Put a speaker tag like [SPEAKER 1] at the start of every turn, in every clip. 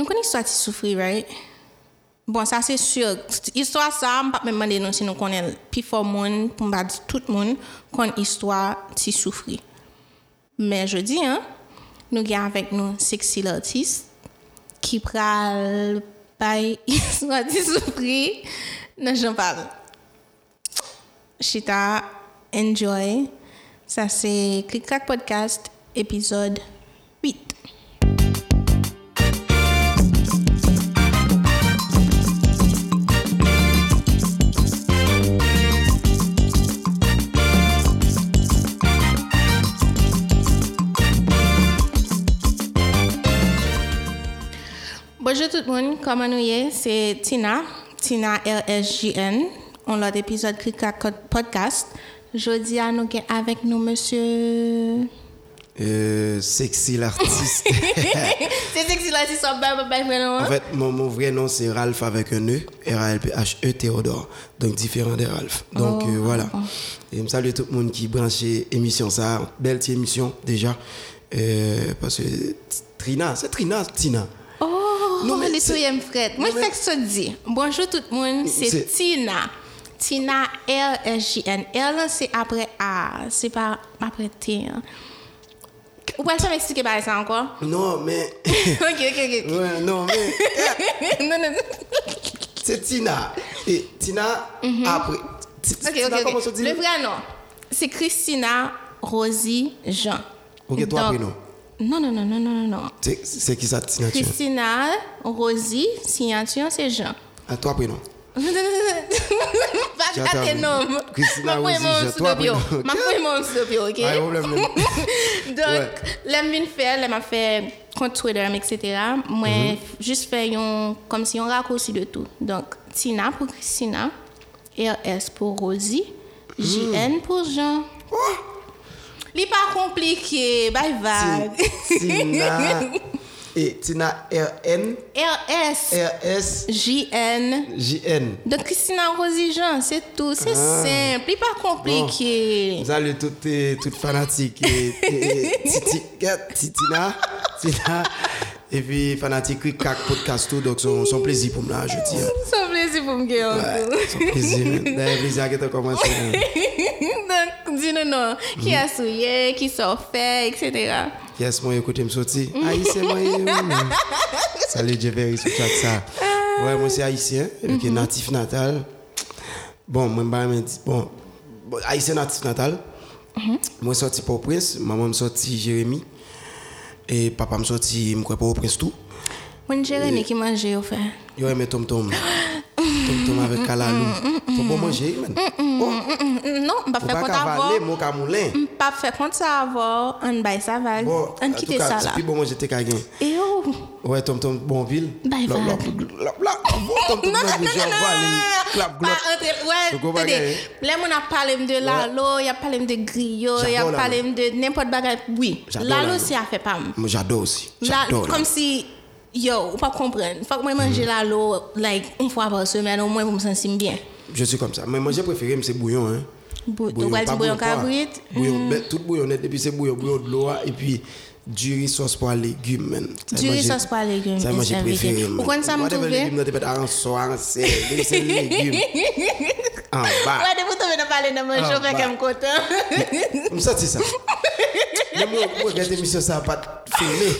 [SPEAKER 1] Nou koni swa ti soufri, right? Bon, sa se sur. Istwa sa, m pap men mande nou si nou konen pi for moun, pou m ba di tout moun, kon istwa ti soufri. Men je di, hein, nou gen avèk nou seksi l'artist ki pral bay istwa ti soufri nan jan pal. Chita, enjoy. Sa se Klikrat Podcast, epizod 1. Bonjour tout le monde, comment nous y est? C'est Tina, Tina LSJN. On l'a d'épisode Click Clack Podcast. Jeudi, nous sommes avec nous, monsieur.
[SPEAKER 2] Euh, sexy l'artiste.
[SPEAKER 1] c'est sexy l'artiste, son bain, bain, vrai nom.
[SPEAKER 2] en fait, mon, mon vrai nom, c'est Ralph avec un E, R-A-L-P-H-E Théodore. Donc, différent de Ralph. Donc, euh, voilà. Et je salue tout le monde qui branche émission ça. Belle émission, déjà. Euh, parce que Trina, c'est Trina, Tina.
[SPEAKER 1] nou men li sou
[SPEAKER 2] yem fret.
[SPEAKER 1] Mwen fèk so di, bonjou tout moun,
[SPEAKER 2] se
[SPEAKER 1] Tina. Tina R-S-J-N. R lan se apre A, se pa apre T. Ou pal fèm eksplike ba sa anko?
[SPEAKER 2] Non, men...
[SPEAKER 1] ok, ok, ok.
[SPEAKER 2] Non, men...
[SPEAKER 1] Non, non, non.
[SPEAKER 2] Se Tina. Tina mhm. apre...
[SPEAKER 1] Ok, ok, ok. Le vre anon, se Christina Rosie Jean.
[SPEAKER 2] Ok, to
[SPEAKER 1] apre
[SPEAKER 2] nou.
[SPEAKER 1] Non, non, non, non, non, non.
[SPEAKER 2] C'est qui ça, Tina tu
[SPEAKER 1] Christina Rosie, signature, c'est Jean.
[SPEAKER 2] À toi, prénom.
[SPEAKER 1] Pas à tes noms.
[SPEAKER 2] Christina Rosie,
[SPEAKER 1] mon
[SPEAKER 2] Jean. Toi, prénom.
[SPEAKER 1] Ma mon sous le bio, ok?
[SPEAKER 2] Ah, problème, non.
[SPEAKER 1] Donc, l'aime vient faire, l'aime a fait compte Twitter, etc. Moi,
[SPEAKER 2] Mhm.
[SPEAKER 1] juste fait comme si on raccourci de tout. Donc, Tina pour Christina, RS pour Rosie. JN pour Jean.
[SPEAKER 2] Oh!
[SPEAKER 1] Li pas compliqué, bye bye.
[SPEAKER 2] Tina. Et Tina R-N.
[SPEAKER 1] RS,
[SPEAKER 2] R-S.
[SPEAKER 1] JN.
[SPEAKER 2] J-N.
[SPEAKER 1] Donc, Christina Rosie Jean, c'est tout. C'est
[SPEAKER 2] Ah.
[SPEAKER 1] simple. Il pas compliqué.
[SPEAKER 2] Salut toutes les toutes fanatiques Titina, Tina Et puis, fanatique, cac, podcast, tout. Donc, son, son plaisir pour me là, je dis.
[SPEAKER 1] Son plaisir pour me guérir.
[SPEAKER 2] Ouais, son plaisir. D'ailleurs, plaisir qui t'a commencé.
[SPEAKER 1] Donc, dis-nous non. non. Qui a mhm. souillé, qui s'en fait, etc.
[SPEAKER 2] Yes, moi, écoutez, me sorti. Haïtien, moi, Salut, Jeffrey, sur chat ça. Ah. Ouais, moi, c'est haïtien, qui est mhm. natif natal. Bon, moi, je bon, bon, haïtien natif natal. Mhm. Moi, sorti pour Prince. Maman, me sorti Jérémy. E papa m soti m kwepo ou prins tou?
[SPEAKER 1] Mwen jere e ni ki manje
[SPEAKER 2] yo fe. Yo eme tom tom. Tom tom avec kalalou. Faut pas manger man.
[SPEAKER 1] Non, on
[SPEAKER 2] faut
[SPEAKER 1] faire
[SPEAKER 2] pas
[SPEAKER 1] compte avant.
[SPEAKER 2] mon camoulin.
[SPEAKER 1] On pas faire compte ça avant. On On quitte là.
[SPEAKER 2] plus bon manger tes cagins.
[SPEAKER 1] Et oh.
[SPEAKER 2] Ouais.
[SPEAKER 1] Bye, bye.
[SPEAKER 2] Bon, tom tom
[SPEAKER 1] Non, non,
[SPEAKER 2] nan
[SPEAKER 1] non,
[SPEAKER 2] bouche,
[SPEAKER 1] non, non,
[SPEAKER 2] voilà,
[SPEAKER 1] non,
[SPEAKER 2] clap,
[SPEAKER 1] non,
[SPEAKER 2] glop.
[SPEAKER 1] pas entrer- Ouais, attendez.
[SPEAKER 2] bagaille.
[SPEAKER 1] Là, on a parlé de lalo, il a parlé de griot, il a
[SPEAKER 2] J'adore
[SPEAKER 1] parlé de n'importe bagage. Oui, lalo, c'est à faire pas.
[SPEAKER 2] Moi, j'adore aussi.
[SPEAKER 1] Là,
[SPEAKER 2] J'adore.
[SPEAKER 1] comme
[SPEAKER 2] là.
[SPEAKER 1] si, yo, ou pas comprendre. Faut que moi manger lalo, like, une fois par semaine, au moins pour me sentir bien.
[SPEAKER 2] Je suis comme ça. Mais moi, j'ai préféré, c'est bouillon. Hein.
[SPEAKER 1] Bou- vas
[SPEAKER 2] pas
[SPEAKER 1] bouillon cabrit.
[SPEAKER 2] Bouillon, ben, tout bouillon net, et puis c'est bouillon, bouillon de l'eau, et puis du riz sauce pour légumes, man.
[SPEAKER 1] Du riz sauce pour légumes,
[SPEAKER 2] Ça, moi, j'ai préféré.
[SPEAKER 1] Quand ça me trouve-
[SPEAKER 2] légumes, t'es pas sel, mais c'est légumes. En bas.
[SPEAKER 1] Ouais, de vous tomber dans parler de manger,
[SPEAKER 2] Ah,
[SPEAKER 1] fait
[SPEAKER 2] bah.
[SPEAKER 1] qu'elle me
[SPEAKER 2] sens ça. Mais moi, moi, regarde l'émission, ça n'a pas filmé.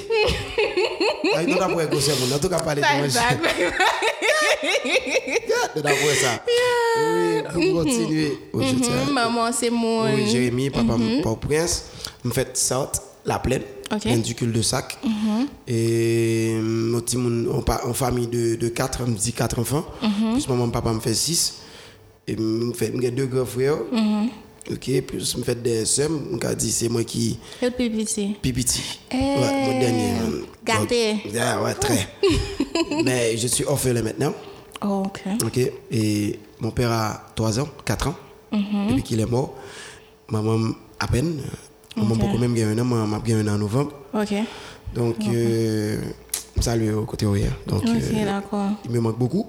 [SPEAKER 2] Mon. Continuer. Oui, je tiens.
[SPEAKER 1] Mhm, Maman, c'est mon.
[SPEAKER 2] Oui, Jérémy, papa, papa Prince. Me fait sorte, la plaine.
[SPEAKER 1] Ok.
[SPEAKER 2] Un du cul de sac. Et mon petit moun, on pa- en famille de, de quatre, on me dit quatre enfants. Plus maman, papa me fait six. Et me fait me deux grands frères. Ok, plus me fait des sœurs. On dit c'est moi qui.
[SPEAKER 1] Le petit.
[SPEAKER 2] Pipiti.
[SPEAKER 1] Eh,
[SPEAKER 2] ouais, mon dernier.
[SPEAKER 1] gâté.
[SPEAKER 2] Donc, yeah, ouais, très. Mais je suis orphelin maintenant.
[SPEAKER 1] Oh, ok.
[SPEAKER 2] Ok. Et mon père a 3 ans, 4 ans. Depuis qu'il est mort. Maman, à peine. Maman,
[SPEAKER 1] Ok.
[SPEAKER 2] beaucoup même gagné un an. Maman, m'a gagné un an en novembre.
[SPEAKER 1] Ok.
[SPEAKER 2] Donc, euh, salut au côté rien. Donc, euh,
[SPEAKER 1] d'accord.
[SPEAKER 2] il me manque beaucoup.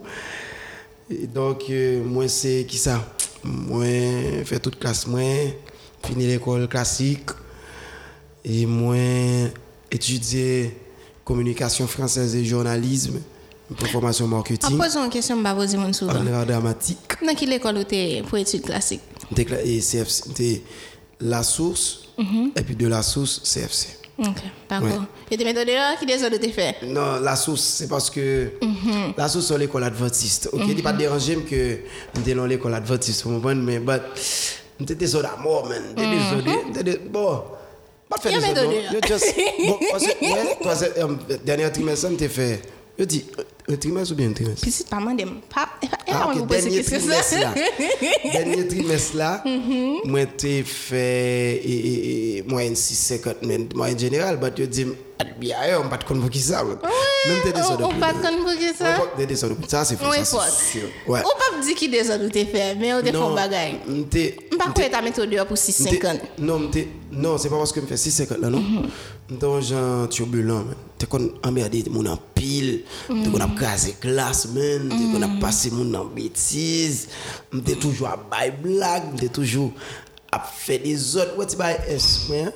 [SPEAKER 2] Et donc, euh, moi, c'est qui ça? Moi, faire toute classe, moi, finir l'école classique. Et moi, étudier communication française et journalisme, pour formation
[SPEAKER 1] En
[SPEAKER 2] marketing,
[SPEAKER 1] posant une question, je vais poser mon souvent.
[SPEAKER 2] en dramatique,
[SPEAKER 1] Dans quelle école tu es pour études classiques
[SPEAKER 2] et CFC, la source, et puis de la source, CFC.
[SPEAKER 1] Ok, d'accord.
[SPEAKER 2] Ouais.
[SPEAKER 1] Et des méthodes là, qui des autres tu fais
[SPEAKER 2] Non, la source, c'est parce que la source, c'est l'école adventiste. Ok, il n'est pas dérangé que j'étais dans l'école adventiste, vous comprenez, mais but, j'étais désolé à mort, man. J'étais désolé. j'étais dé- Bon, pas de faire des
[SPEAKER 1] méthode,
[SPEAKER 2] Je just, bon, parce que, ouais, euh, dernier trimestre, j'étais fait, je dis, un trimestre ou bien un trimestre?
[SPEAKER 1] Puis c'est pas moi, dem pas.
[SPEAKER 2] Ah,
[SPEAKER 1] on
[SPEAKER 2] ok,
[SPEAKER 1] vous pose
[SPEAKER 2] dernier trimestre là. dernier trimestre là,
[SPEAKER 1] Mm-hmm.
[SPEAKER 2] moi j'ai fait et, moyenne 6,50, mais moyenne générale, mais je dis, bien, on pas de qui ça. Même t'es
[SPEAKER 1] On pas de qui ça.
[SPEAKER 2] T'es autres. Ça, c'est fou. Ça, c'est sûr. Ouais.
[SPEAKER 1] On pas dire qui autres tu fais, mais on te fait un bagage.
[SPEAKER 2] m'te-
[SPEAKER 1] Pas quoi ta méthode pour 6,50.
[SPEAKER 2] m'te- Non, non, c'est pas parce que je fais 6,50 là, non.
[SPEAKER 1] Mm-hmm.
[SPEAKER 2] Dans genre turbulent. T'es qu'on emmerdé mon en pile, a
[SPEAKER 1] Mm-hmm.
[SPEAKER 2] casé classe. T'es qu'on a passé en bêtise. M'te toujours à bail blague, m'te toujours à faire des autres. Tu bail S, hein.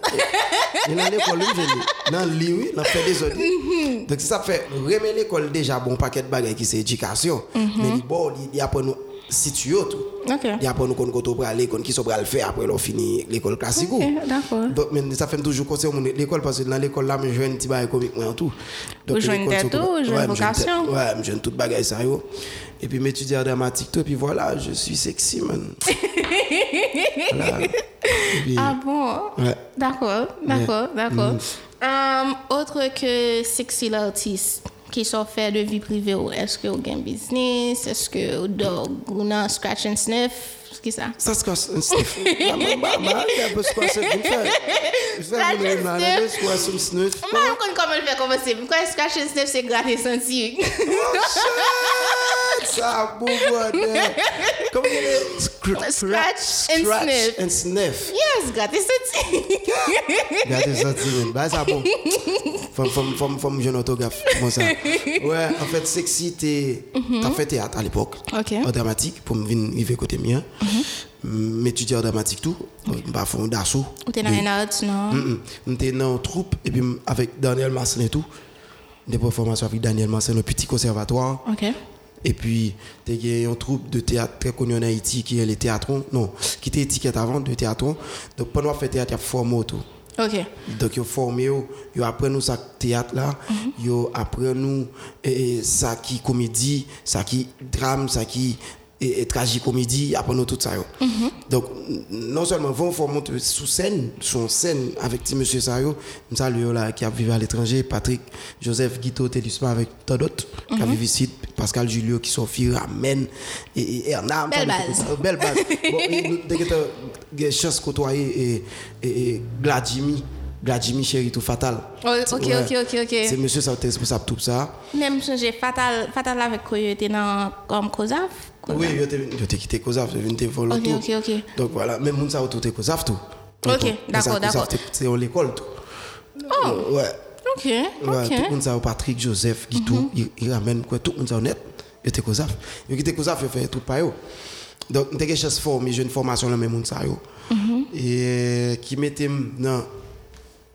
[SPEAKER 2] Et dans l'école, je dis, dans le lit, on fait des autres.
[SPEAKER 1] Mm-hmm.
[SPEAKER 2] Donc, ça fait, remettre l'école déjà, bon paquet de bagages qui c'est éducation. Mais il bon, il y a pour nous situer tout.
[SPEAKER 1] Mm-hmm. Ok.
[SPEAKER 2] Il y a pour nous pour aller, qui sont le faire après on finit l'école classique.
[SPEAKER 1] Ok, d'accord.
[SPEAKER 2] Donc, mais ça fait toujours conseil mon l'école parce que dans l'école là, je joue un petit bail comique moi en tout.
[SPEAKER 1] Vous jouez
[SPEAKER 2] Ouais,
[SPEAKER 1] une
[SPEAKER 2] je joue une
[SPEAKER 1] vocation?
[SPEAKER 2] Ouais, je joue tout bagage ça yo. Et puis m'étudier en dramatique tout et puis voilà, je suis sexy man. Voilà. Et puis-
[SPEAKER 1] Ah bon?
[SPEAKER 2] Ouais.
[SPEAKER 1] D'accord, d'accord, d'accord. Um, autre que sexy l'artiste ki so fè de vi prive ou? Eske ou gen biznis? Eske ou dog ou nan scratch and sniff?
[SPEAKER 2] Ki sa? Sa
[SPEAKER 1] scratch and sniff. Mwen kon kon mwen fè konvensif. Mwen kon scratch and sniff se gratis antik.
[SPEAKER 2] Oh, shit! sa mou mwode. Kom gen e?
[SPEAKER 1] Scratch and sniff.
[SPEAKER 2] and sniff.
[SPEAKER 1] Yes,
[SPEAKER 2] gati soti. Gati soti. Ba sa pou. Fom jen otogaf. Mwen sa. Ouè, an fèt seksi te, ta fè teat al epok.
[SPEAKER 1] Ok.
[SPEAKER 2] An dramatik pou m vin rive kote mien. M etudye an dramatik tou. M pa fon
[SPEAKER 1] dasou. Ou te nan enad, non?
[SPEAKER 2] M te nan troupe, epi m avèk Daniel Masson etou. De performans avèk Daniel Masson, le piti konservatoire.
[SPEAKER 1] Ok.
[SPEAKER 2] Et puis, il y a une troupe de théâtre très connue en Haïti qui est les théâtrons. Non, qui était étiquette avant de théâtrons. Donc, pendant qu'on fait théâtre, il y a formé tout.
[SPEAKER 1] Ok.
[SPEAKER 2] Donc, ils formé, ils apprennent nous ça théâtre là, ils apprennent nous eh, eh, ça qui comédie, ça qui drame, ça qui et, et tragicomédie, nous tout ça. yo. Donc, non seulement vont former sous scène, sur scène avec petit monsieur Sayo, ça lui là qui a vécu à l'étranger, Patrick, Joseph Guito, Télusma avec tant d'autres qui a vécu ici, Pascal Julio qui sont filles, Amen et, Hernam.
[SPEAKER 1] Belle base.
[SPEAKER 2] Belle base. bon, dès que tu as chance de côtoyer et, et, Gladimi, Gladimi chéri tout fatal.
[SPEAKER 1] Oh, ok,
[SPEAKER 2] Ouais.
[SPEAKER 1] ok, ok, ok.
[SPEAKER 2] C'est monsieur qui est responsable de tout ça.
[SPEAKER 1] Même j'ai fatal, fatal avec quoi il était dans comme Kozaf.
[SPEAKER 2] Oui, je t'ai je t'ai quitté Kozaf, je viens te voler tout.
[SPEAKER 1] ok, ok.
[SPEAKER 2] Donc voilà, même moun autour de Kozaf tout.
[SPEAKER 1] Ok, d'accord,
[SPEAKER 2] C'est en l'école tout.
[SPEAKER 1] Oh.
[SPEAKER 2] Ouais.
[SPEAKER 1] Ok,
[SPEAKER 2] tout
[SPEAKER 1] ok. Mhm.
[SPEAKER 2] monde ça, Patrick, Joseph, Guito, il, ramène quoi, tout monde ça honnête. Il était Kozaf. Il quitté Kozaf, il fait tout eux. Donc, j'ai quelque chose formé, j'ai une formation dans le monde ça yo.
[SPEAKER 1] Mhm.
[SPEAKER 2] Et qui mettait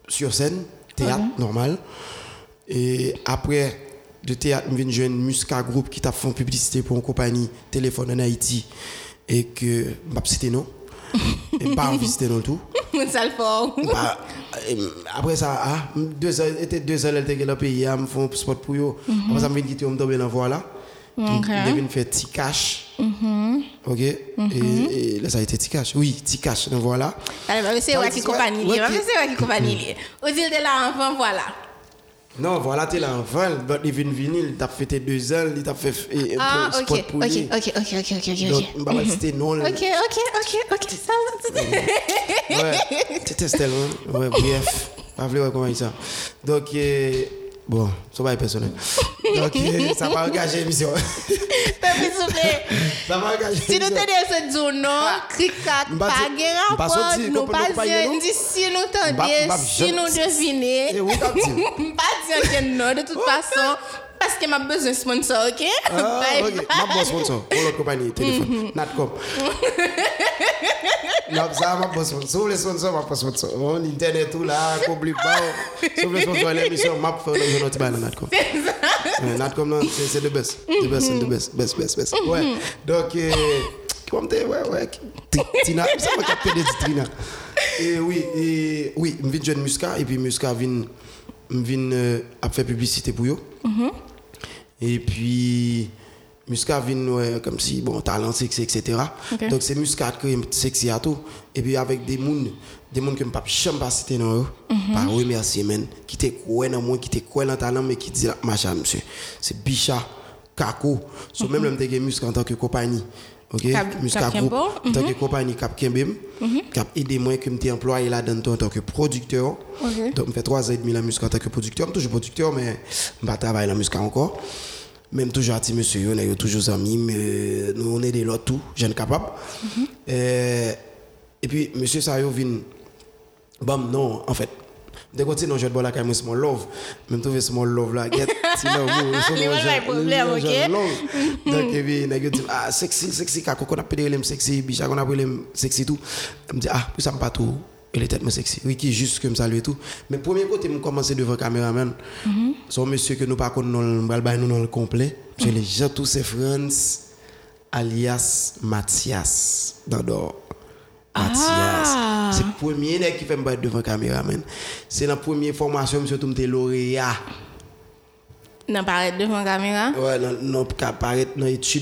[SPEAKER 2] sur scène, théâtre normal. Et après, de théâtre, je viens Musca Group qui t'a fait une publicité pour une compagnie téléphone en Haïti. Et que, je ne citer non. Et pas envie citer non tout.
[SPEAKER 1] Ça le.
[SPEAKER 2] Bah, après ça, ah, deux ans, était deux ans, elle était dans le pays, elle me fait un spot pour eux. Après ça, je viens quitter, je me tombe dans la voie là.
[SPEAKER 1] Ok.
[SPEAKER 2] Je viens faire petit cash. Ok? Et, et là, ça a été petit cash. Oui, petit cash
[SPEAKER 1] bah, c'est qui compagnie. Bah, c'est ouais qui compagnie. liée. Au dit de là enfant, voilà.
[SPEAKER 2] Non, voilà, t'es là en vol, il vient vinyle, t'a fait tes deux ans, il t'a fait un
[SPEAKER 1] Ah,
[SPEAKER 2] peu
[SPEAKER 1] ok, ok,
[SPEAKER 2] pour
[SPEAKER 1] ok,
[SPEAKER 2] lui.
[SPEAKER 1] ok, ok, ok, ok,
[SPEAKER 2] Donc,
[SPEAKER 1] ok.
[SPEAKER 2] bah, c'était non.
[SPEAKER 1] Ok, ok, ok, ok, ça va.
[SPEAKER 2] Ouais, c'était tellement. Ouais, bref. Pas comment ça. Donc, Bon, ça va être personnel. Donc, eh, ça va engager l'émission.
[SPEAKER 1] T'as vu
[SPEAKER 2] Ça va engager
[SPEAKER 1] Si nous tenons cette zone, non, ah.
[SPEAKER 2] cricat,
[SPEAKER 1] pas de rapport, nous pas
[SPEAKER 2] dire non?
[SPEAKER 1] si nous
[SPEAKER 2] tendions,
[SPEAKER 1] si nous
[SPEAKER 2] devinons.
[SPEAKER 1] Pas dire que non, de toute oh. façon. Parce que m'a besoin de sponsor, ok?
[SPEAKER 2] Ah,
[SPEAKER 1] Bye
[SPEAKER 2] ok.
[SPEAKER 1] bye.
[SPEAKER 2] Ma boss sponsor. Pour l'autre compagnie, téléphone. Natcom. Non, ça, ma boss sponsor. Sur les sponsors, ma boss sponsor. Bon, Internet, tout là, public, pas. Sur les sponsors, l'émission, ma fait un autre bail, Natcom. Natcom, c'est the best. The best, the best, best, best, best. Ouais. Donc, euh, comment t'es, ouais, ouais. Ti- Tina, ça m'a capté des Tina. Et oui, et oui, je viens Muscat, et puis Muscat vient, vient euh, à faire publicité pour eux. Et puis, Muscat vient ouais, comme si, bon, talent sexy, etc.
[SPEAKER 1] Ok.
[SPEAKER 2] Donc, c'est Muscat qui est sexy à tout. Et puis, avec des gens, des gens que je ne peux jamais citer dans eux, par remercier, men, qui te croient dans moi, qui te croient dans talent, mais qui disent, machin, monsieur, c'est Bicha, Kako. So, même le m'te Muscat en tant que compagnie. OK?
[SPEAKER 1] Cap-
[SPEAKER 2] Muscat
[SPEAKER 1] Cap
[SPEAKER 2] Group, en tant que compagnie Cap Kembem, a aidé moi, que je employé là-dedans en tant que producteur. Donc, je fais trois ans et demi la musique en tant que producteur. Je suis toujours producteur, mais je travaille la musique encore. Même toujours à monsieur, on est toujours amis, mais nous, on est des lots tout, jeunes capables. Euh, et puis, monsieur Sayo vient. Bon, non, en fait. Dès dit non, je vais la caméra, small love. Même trouver small love là, get, si là, vous, c'est
[SPEAKER 1] de problème, ok?
[SPEAKER 2] Donc, et puis, nèg dit, ah, sexy, sexy, kako, qu'on appelle les sexy, bicha, qu'on appelle les sexy tout. Me dis, ah, pour ça, me pas tout. Il est tellement sexy. Oui, qui est juste comme ça, lui et tout. Mais premier côté, je commence devant caméraman. Son monsieur que nous pas connaissons le nous dans le complet. Je les gens tous ces France, alias Mathias, d'Ador. Mathias.
[SPEAKER 1] Ah.
[SPEAKER 2] C'est le premier qui fait me battre devant caméraman. C'est la première formation, monsieur, tout me lauréat.
[SPEAKER 1] Non, paraître devant la caméra.
[SPEAKER 2] Ouais, dans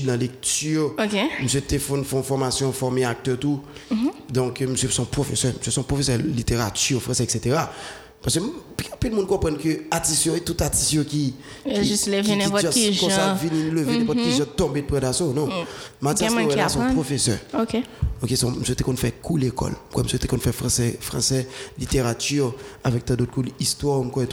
[SPEAKER 2] la lecture.
[SPEAKER 1] Ok.
[SPEAKER 2] Monsieur te fait une font formation, formé acteur, tout. Donc, euh, monsieur son professeur, monsieur son professeur de littérature, français, etc. Parce que peu de monde comprend que artiste est tout qui- qui
[SPEAKER 1] n'importe
[SPEAKER 2] just
[SPEAKER 1] qui
[SPEAKER 2] comme ça,
[SPEAKER 1] genre.
[SPEAKER 2] vient lever n'importe qui, genre tomber de. Non. Mathias,
[SPEAKER 1] Il y a
[SPEAKER 2] nous,
[SPEAKER 1] un
[SPEAKER 2] là,
[SPEAKER 1] qui
[SPEAKER 2] son
[SPEAKER 1] apprend.
[SPEAKER 2] professeur.
[SPEAKER 1] Ok.
[SPEAKER 2] Ok, te qu'on fait cool l'école. Quoi, monsieur te qu'on fait français, français, littérature, avec tant d'autres cool, histoire, quoi et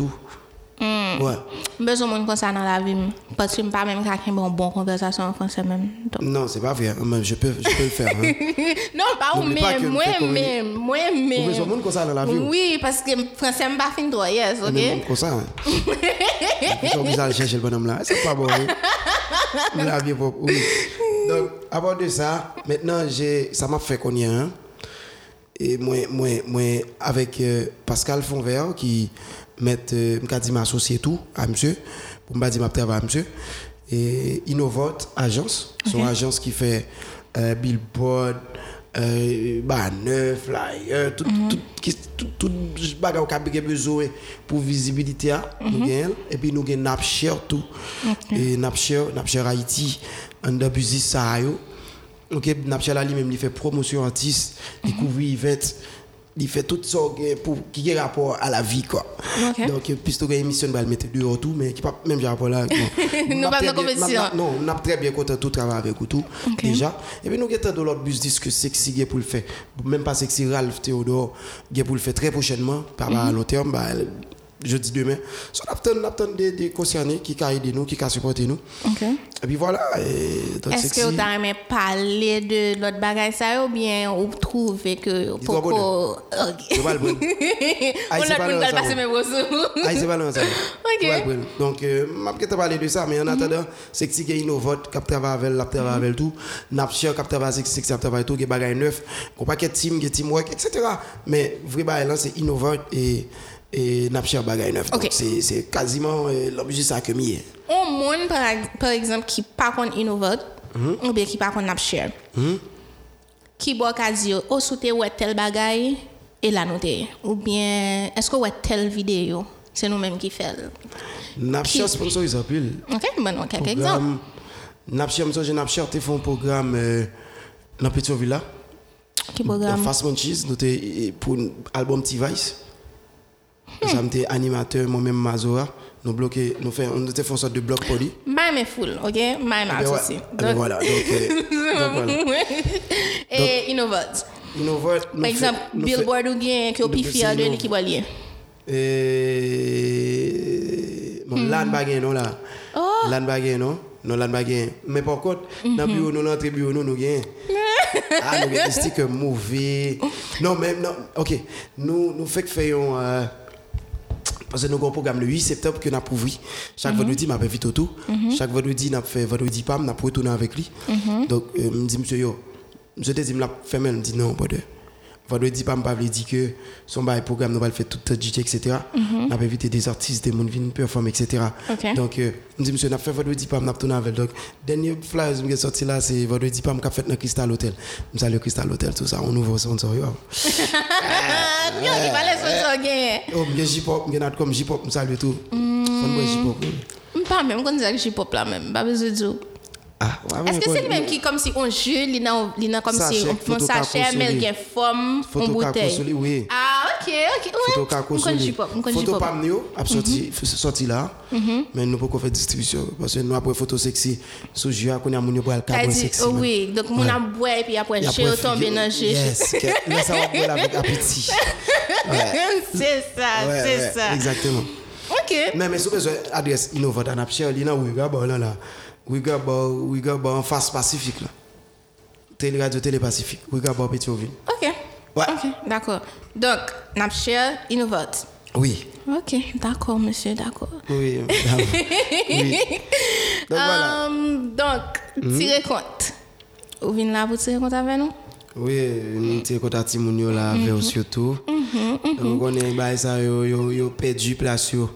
[SPEAKER 2] tout. Ouais.
[SPEAKER 1] Besoin de comme ça dans la vie. Parce que je ne pas même quelqu'un bon bonne conversation en français même. Donc-
[SPEAKER 2] Non, c'est pas vrai. Je peux, je peux le faire. hein.
[SPEAKER 1] Non, pas ou même,
[SPEAKER 2] me
[SPEAKER 1] moi
[SPEAKER 2] fait communiquer.
[SPEAKER 1] même, moi
[SPEAKER 2] Vous
[SPEAKER 1] même.
[SPEAKER 2] besoin de comme ça dans la vie.
[SPEAKER 1] Oui, parce que français n'est pas fin droit, yes, ok?
[SPEAKER 2] monde comme ça. Hein. Sont obligés d'aller chercher le bonhomme là. C'est pas bon. Hein? La vie propre. Oui. Donc, à part de ça, maintenant, j'ai, ça m'a fait a un. Et moi, moi, moi avec euh, Pascal Fonvert, qui met, euh, m'a dit m'associer tout à monsieur, pour me dire ma à monsieur. Et Innovot, agence, son agence qui fait euh, billboard, euh, banner, flyer, tout, tout, qui- tout, tout, bagage qu'on a besoin pour visibilité. nous gagnons. Et puis nous gagnons Napshare tout. Et Napshare, Napshare Haïti, a busy ça. yo. Ok, Napshare là lui-même, il fait promotion artiste, découvrir event, il fait tout ça pour qui a rapport à la vie quoi. Donc puisque une émission va le mettre dehors tout mais qui pas même rapport là.
[SPEAKER 1] Nous
[SPEAKER 2] N'a
[SPEAKER 1] pas compétition.
[SPEAKER 2] Non, on a très bien content tout travail avec tout déjà. Et puis nous avons de l'autre bus disque sexy pour le faire. Même pas sexy Ralph Théodore pour le faire très prochainement par à
[SPEAKER 1] Mhm.
[SPEAKER 2] long terme bah, jeudi demain. So, on attend, des, des concernés qui ont aidé nous, qui ont supporté nous.
[SPEAKER 1] Ok.
[SPEAKER 2] Et puis voilà.
[SPEAKER 1] Est-ce que vous avez parler de l'autre bagage ça ou bien vous trouvez que pourquoi.
[SPEAKER 2] Je vais le prendre.
[SPEAKER 1] On a
[SPEAKER 2] ça,
[SPEAKER 1] passer mes brossons.
[SPEAKER 2] Ah, c'est pas ça.
[SPEAKER 1] Ok.
[SPEAKER 2] Donc, euh, je vais parler de ça, mais en attendant, c'est que si a Innovot, qui travaille avec, la travaille avec tout, qui travaille avec, ça travaille tout, qui bagaille neuf, qu'on pas ait team, ait teamwork, etc. Mais vrai c'est Innovot et et Napshare bagaille neuf.
[SPEAKER 1] Ok.
[SPEAKER 2] Donc, c'est quasiment euh, l'objet ça que mieux.
[SPEAKER 1] Un monde par, par exemple qui pas contre Innovate ou bien qui pas contre Napshare. Qui boit qu'à dire oh souté ouais tel bagay et la noter ou bien est-ce que ouais telle vidéo? C'est nous mêmes qui fait.
[SPEAKER 2] Napshare
[SPEAKER 1] Qui-
[SPEAKER 2] sponsorise un peu.
[SPEAKER 1] OK, bon on quelques exemples.
[SPEAKER 2] Programme. Napshare, monsieur, Napshare, tu fait un programme euh, dans Pétionville.
[SPEAKER 1] Qui
[SPEAKER 2] Dans
[SPEAKER 1] programme
[SPEAKER 2] Fast Munchies, nous pour l'album T-Vice. Ça me t'es animateur, moi-même Mazora. Nous bloqué, nous fait, on était fait une sorte de bloc poli.
[SPEAKER 1] Mine est full, OK?
[SPEAKER 2] Eh
[SPEAKER 1] est aussi.
[SPEAKER 2] Eh ben voilà. Donc, euh, voilà.
[SPEAKER 1] Et Innovate.
[SPEAKER 2] Innova, nous
[SPEAKER 1] Par exemple,
[SPEAKER 2] nous
[SPEAKER 1] Billboard ou bien qui est
[SPEAKER 2] nous fait
[SPEAKER 1] fier de l'équipe alliée.
[SPEAKER 2] Et bon, lan bagay non là.
[SPEAKER 1] Oh.
[SPEAKER 2] Bagay non? Non bagay. Mais par contre, dans le bureau nous l'entrée bureau nous nous gain. ah, nous gain des stickers mauvais. Non, même non. OK. Nous nous faisons euh, Parce que nous avons un programme le 8 septembre que nous avons ouvert. Chaque vendredi, m'a fait vite autour. Chaque vendredi, nous avons fait vendredi PAM, nous avons retourné avec lui. Donc, euh, je me dis, monsieur, yo, monsieur dit, me mais je me dis, non, pas de. Vendredi PAM, pas dit que son bail programme, nous va le faire tout le DJ, etc. Nous avons invité des artistes, des gens qui viennent performer, etc. Donc, euh, je me dis, monsieur, nous avons fait vendredi nous avons tourné avec. Donc, dernier flyers que j'ai sorti là, c'est vendredi PAM qui a fait dans Crystal Hotel. Je salue Crystal Hotel, tout ça, on ouvre sponsor. yo.
[SPEAKER 1] Ah, bien, il fallait se gagner.
[SPEAKER 2] Oh, je J-pop, je comme J-pop, je salue tout. Faut me J-pop. oui.
[SPEAKER 1] Pas même, quand je dis pop là même, pas besoin de dire.
[SPEAKER 2] Ah, ouais,
[SPEAKER 1] Est-ce que c'est le même qui comme si on jeu, il n'a comme si on
[SPEAKER 2] photo
[SPEAKER 1] on sachet, mais il y a forme en
[SPEAKER 2] kako
[SPEAKER 1] bouteille.
[SPEAKER 2] oui.
[SPEAKER 1] Ah, ok, ok.
[SPEAKER 2] Photo
[SPEAKER 1] Ouais.
[SPEAKER 2] kako
[SPEAKER 1] On connaît
[SPEAKER 2] soli.
[SPEAKER 1] pop, on connaît
[SPEAKER 2] Photo pam yo, a sorti, sorti là. Mais nous pouvons faire distribution? Parce que nous, après photo sexy, sous jeu, on a mon pour le cadre sexy.
[SPEAKER 1] oh oui, donc mon a boire et puis après,
[SPEAKER 2] Et
[SPEAKER 1] je
[SPEAKER 2] après,
[SPEAKER 1] suis tombé dans le jeu.
[SPEAKER 2] Yes, là, ça va boire avec appétit.
[SPEAKER 1] C'est ça,
[SPEAKER 2] Ouais,
[SPEAKER 1] c'est
[SPEAKER 2] ouais,
[SPEAKER 1] ça.
[SPEAKER 2] Exactement.
[SPEAKER 1] Ok.
[SPEAKER 2] Mais, mais si vous besoin adresse innovante, on a cher, il y a bon, là, là. Ouiga, Ouiga, en face Pacifique, là. Télé Radio Télé Pacifique. Ouiga, Pétionville.
[SPEAKER 1] Ok.
[SPEAKER 2] Ouais.
[SPEAKER 1] Ok, d'accord. Donc, Napshare innovate.
[SPEAKER 2] Oui.
[SPEAKER 1] Ok, d'accord, monsieur, d'accord.
[SPEAKER 2] Oui, oui. Donc, voilà.
[SPEAKER 1] Um, donc, tirez compte. Vous venez là pour tirer compte avec nous?
[SPEAKER 2] Oui, nous contents de moun yo là, vers surtout. Donc, on est bah, ça, yo, yo, yo perdu place yo.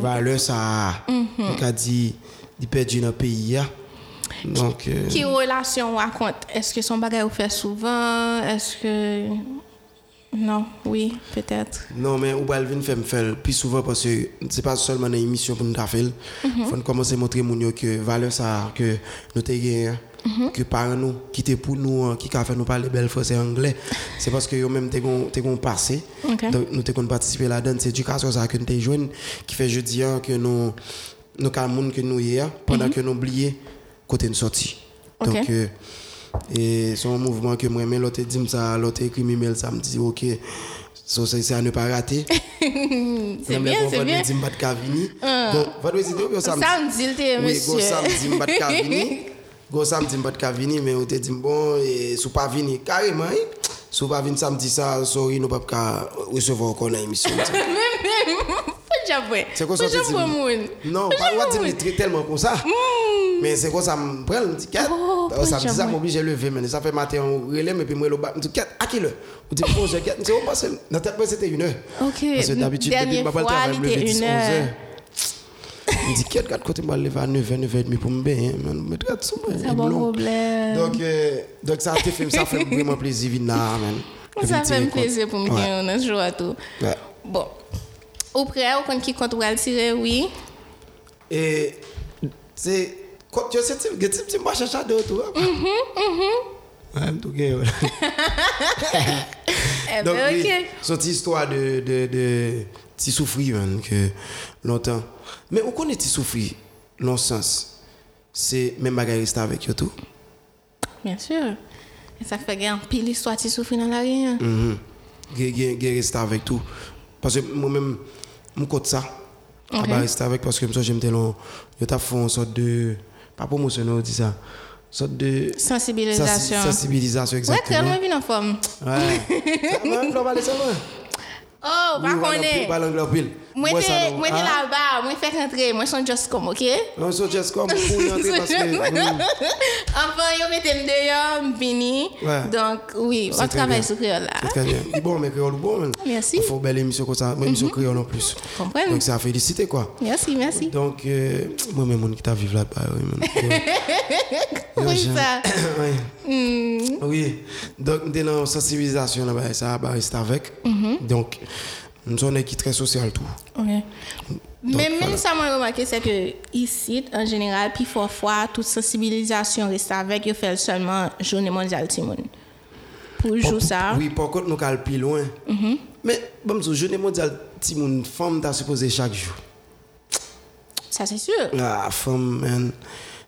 [SPEAKER 2] Valeur ça, on a dit, il perdu dans le pays. ya. Donc, euh,
[SPEAKER 1] Qui relation raconte? Est-ce que son bagage vous fait souvent? Est-ce que. Non, oui, peut-être.
[SPEAKER 2] non, mais va venir faire me faire plus souvent parce que c'est pas seulement une émission pour nous faire. Il faut commencer à montrer moun yo que valeur ça, que nous t'ai gagné. que par nous qui était pour nous hein, qui a fait nous parler belle français anglais c'est parce que yo même t'es gon passé donc nous t'es gon participer là-dedans c'est éducation ça que nous t'es jeune qui fait jeudi hein, que nous nous cas monde que nous hier pendant que nous oublier côté nous sorti
[SPEAKER 1] Ok.
[SPEAKER 2] donc euh, et c'est un mouvement que moi mais l'autre dit ça l'autre écrit email ça me dit OK So, c'est c'est à ne pas rater.
[SPEAKER 1] C'est
[SPEAKER 2] Même
[SPEAKER 1] bien,
[SPEAKER 2] les
[SPEAKER 1] c'est
[SPEAKER 2] pauvres
[SPEAKER 1] bien.
[SPEAKER 2] disent m'bat kavini. Donc, vendredi, go samedi.
[SPEAKER 1] Samedi, était,
[SPEAKER 2] Oui, go
[SPEAKER 1] monsieur.
[SPEAKER 2] samedi m'bat kavini. Go samedi m'bat kavini mais on te dit bon et sous pas vini carrément. hein? Sous pas vini samedi ça, sorry nous pas ka recevoir encore dans
[SPEAKER 1] Faut jamais.
[SPEAKER 2] C'est quoi ça
[SPEAKER 1] jamais moun.
[SPEAKER 2] Non, pas
[SPEAKER 1] moun.
[SPEAKER 2] me traiter tellement comme ça. Mais c'est quoi ça me prend me dit.
[SPEAKER 1] Oh,
[SPEAKER 2] ça
[SPEAKER 1] jamais.
[SPEAKER 2] m'oblige à lever mais ça fait matin on relève et puis moi le bas me dit à quelle heure? On dit bon, je quête, c'est on passe dans tête moi, c'était une heure.
[SPEAKER 1] Ok.
[SPEAKER 2] Parce que d'habitude depuis ma
[SPEAKER 1] fois, il était
[SPEAKER 2] 10
[SPEAKER 1] une
[SPEAKER 2] 11
[SPEAKER 1] heure.
[SPEAKER 2] Il dit quatre côté moi lever à 9h 9h30 pour me baigner man me traite sous moi.
[SPEAKER 1] C'est pas problème.
[SPEAKER 2] Donc euh, donc ça te fait ça fait vraiment plaisir venir là man.
[SPEAKER 1] Ça fait un plaisir pour me dire ce jour à tout. Bon. Au prêt, au compte qui compte ou le tirer, oui.
[SPEAKER 2] Et c'est quand tu sais tu tu tu marches à de tout.
[SPEAKER 1] Mhm,
[SPEAKER 2] ouais.
[SPEAKER 1] Eh
[SPEAKER 2] Donc
[SPEAKER 1] ben,
[SPEAKER 2] oui,
[SPEAKER 1] ok.
[SPEAKER 2] histoire de de de petit souffrir man, que longtemps. Mais on connaît petit souffrir dans le sens c'est même bagarre rester avec eux tout.
[SPEAKER 1] Bien sûr. Gagner pile histoire qui souffre dans la rien.
[SPEAKER 2] Mhm. Tout parce que moi mon côté ça.
[SPEAKER 1] Ok.
[SPEAKER 2] Okay. rester avec parce que moi j'aime tellement yo t'a fait une sorte de pas promotion on dit ça. Sorte de
[SPEAKER 1] Sensibilisation.
[SPEAKER 2] sensi- sensibilisation
[SPEAKER 1] Ouais, très
[SPEAKER 2] exactement.
[SPEAKER 1] bien, en forme.
[SPEAKER 2] Ouais. Ça va, on va parler ça va.
[SPEAKER 1] Oh,
[SPEAKER 2] Oui,
[SPEAKER 1] pas
[SPEAKER 2] voilà,
[SPEAKER 1] Moi,
[SPEAKER 2] Moi,
[SPEAKER 1] t'es
[SPEAKER 2] ça, non.
[SPEAKER 1] moi, t'es
[SPEAKER 2] Ah.
[SPEAKER 1] là-bas. Moi, fais rentrer. Moi, je suis just comme, ok?
[SPEAKER 2] Non, so just comme pour y entrer parce que.
[SPEAKER 1] Enfin, yo mettez me dehors.
[SPEAKER 2] Ouais.
[SPEAKER 1] Donc, oui, on travaille sur créole là.
[SPEAKER 2] C'est très bien. Bon, mais créole bon.
[SPEAKER 1] Merci.
[SPEAKER 2] Il faut une belle émission comme ça, une émission créole en plus.
[SPEAKER 1] Comprends?
[SPEAKER 2] Donc, c'est à féliciter quoi.
[SPEAKER 1] Merci, merci.
[SPEAKER 2] Donc, euh, moi-même, mon qui t'a vécu là-bas, oui.
[SPEAKER 1] Oui, ça.
[SPEAKER 2] oui. Oui. Donc, dans la sensibilisation là-bas, ça va rester avec. Donc, nous sommes équipe très tout.
[SPEAKER 1] Ouais. Mais même ça, moi, remarqué, c'est que ici, en général, puis parfois, toute sensibilisation reste avec, il fait seulement Journée mondiale Timon. Pour jouer ça.
[SPEAKER 2] Oui, par contre, nous allons plus loin. Mais, bon, je jeune mondial, si une femme t'a supposé chaque jour.
[SPEAKER 1] Ça, c'est sûr.
[SPEAKER 2] Ah, femme, man.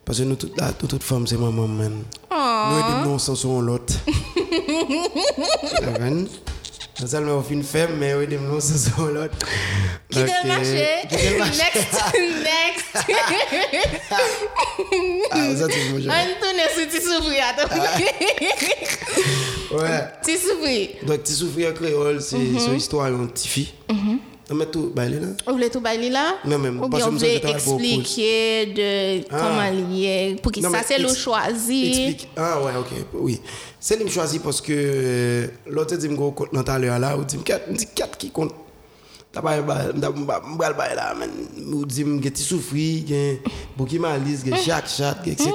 [SPEAKER 2] Parce que nous, toutes, là, toutes, toutes femmes, c'est maman, man.
[SPEAKER 1] Oh.
[SPEAKER 2] Nous aidons nous sans son l'autre. Non seulement on une femme, mais aidons nous sans son l'autre.
[SPEAKER 1] Marché.
[SPEAKER 2] Quittez le marché.
[SPEAKER 1] Next, next.
[SPEAKER 2] Ah, ça, c'est bon,
[SPEAKER 1] On tourne sur.
[SPEAKER 2] Ouais. Donc, petit souffrir créole, c'est c'est une histoire d'une petite fille. Un Mais tout, il est là?
[SPEAKER 1] Vous voulez tout bailler là?
[SPEAKER 2] Non, même,
[SPEAKER 1] Ou bien vous voulez expliquer de
[SPEAKER 2] Ah.
[SPEAKER 1] comment lier pour
[SPEAKER 2] Non,
[SPEAKER 1] ça
[SPEAKER 2] mais
[SPEAKER 1] c'est le choisi.
[SPEAKER 2] Explique. Ah ouais, ok, oui. C'est lui qui choisit parce que euh, l'autre dit que je compte dans l'heure là, ou dit que dit quatre qui compte? T'as pas bah m'bral ba là, men. Ou dit que tu souffres, que beaucoup malise, que chaque chat, etc.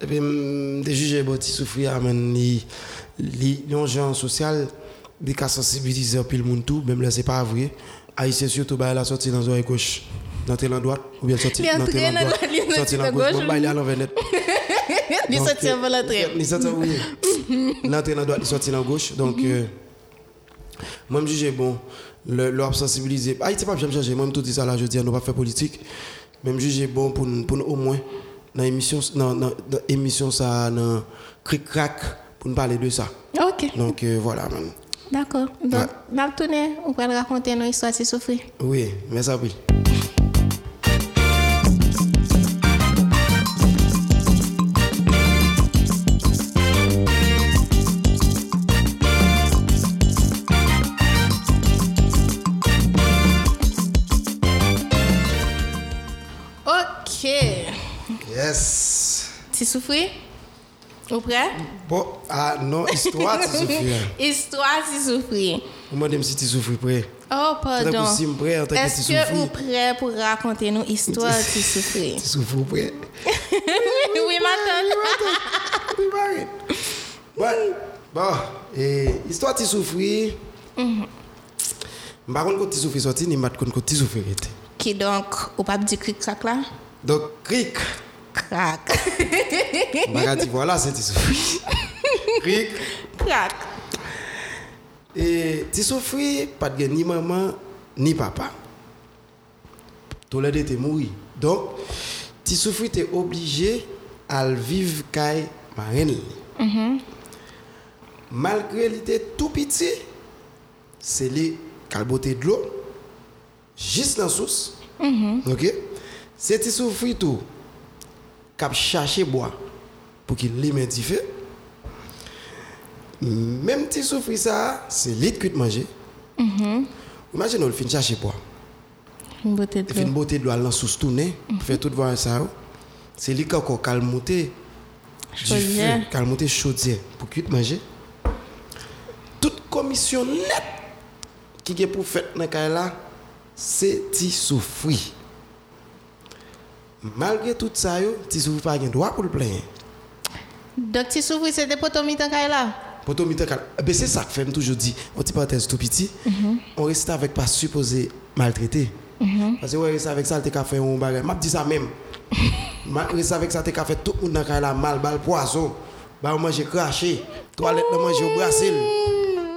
[SPEAKER 2] Et puis de juger bon tu souffres, li yon gens social des cas sensibiliser pile monde tout, même là c'est pas vrai. Haïtien surtout ba la sortie dans oreille gauche. Dans tel endroit ou bien sorti
[SPEAKER 1] Li
[SPEAKER 2] dans tel
[SPEAKER 1] dans dans
[SPEAKER 2] gauche,
[SPEAKER 1] gauche.
[SPEAKER 2] bon ba il est à l'envers net.
[SPEAKER 1] Il
[SPEAKER 2] Donc,
[SPEAKER 1] sorti avant l'entrée.
[SPEAKER 2] Il sorti oui. L'entrée dans droite, il sorti dans gauche. Donc euh, moi je juge bon le leur sensibiliser. Haïti pas jamais changer. Moi je tout dit ça là, je dis on pas faire politique. Même juger bon pour nous- pour au moins dans émission dans dans dans émission ça dans cric crack pour nous parler de ça.
[SPEAKER 1] Ok,
[SPEAKER 2] Donc euh, voilà man.
[SPEAKER 1] d'accord. Donc,
[SPEAKER 2] Ouais.
[SPEAKER 1] on va raconter nos histoires si souffrir.
[SPEAKER 2] Oui, mais ça oui. Yes.
[SPEAKER 1] Tu souffrir Vous prêt?
[SPEAKER 2] Bon, ah non, histoire tu souffres.
[SPEAKER 1] Histoire tu souffrir.
[SPEAKER 2] Moi même si tu souffres près.
[SPEAKER 1] Oh, pardon.
[SPEAKER 2] si
[SPEAKER 1] Est-ce que vous
[SPEAKER 2] souffres.
[SPEAKER 1] prêt pour raconter nos histoires tu souffrir
[SPEAKER 2] Tu souffres près.
[SPEAKER 1] Oui, ma tante.
[SPEAKER 2] Oui, Marie. Bon, bon, et histoire tu souffres. Par contre, quand tu souffres sorti, ni mat quand tu souffres été.
[SPEAKER 1] Qui donc, ou pas dire cric crac là?
[SPEAKER 2] Donc, cric.
[SPEAKER 1] Crac.
[SPEAKER 2] Baga dit voilà, c'est. Cric.
[SPEAKER 1] Crac.
[SPEAKER 2] Et tu souffres, pas de ni maman, ni papa. Tous les deux, tu mourir. Donc, tu es obligé à vivre kay marraine. Malgré qu'il était tout petit, c'est a beauté de l'eau, juste dans la source. Ok? C'est tu souffres tout, a cherché bois pour qu'il l'identifie. Même si souffrir ça, c'est lui qui te manger. Imagine, on fin chercher bois.
[SPEAKER 1] Une beauté de
[SPEAKER 2] une beauté de l'eau source tournée, pour faire tout voir ça. C'est lui qui encore calmoté du feu, calmoté chaudière pour qu'il manger. Toute commission nette qui est pour faire dans là, c'est ti souffrir. Malgré tout ça, yo, ti souffrir pas un droit pour le plaindre.
[SPEAKER 1] Donc, tu souffres, c'était pour ton mi-temps là
[SPEAKER 2] Pour ton cal- eh ben, c'est ça que fait toujours dit, on petit parenthèse tout petit, on reste avec pas supposé maltraité. Parce que ouais, reste avec ça, t'es qu'à faire un bagage. M'a dit ça même. M'a reste avec ça, t'es qu'à faire tout le monde dans la mal, bal poisson. Bah, manger craché, toilette, là, manger au brasil.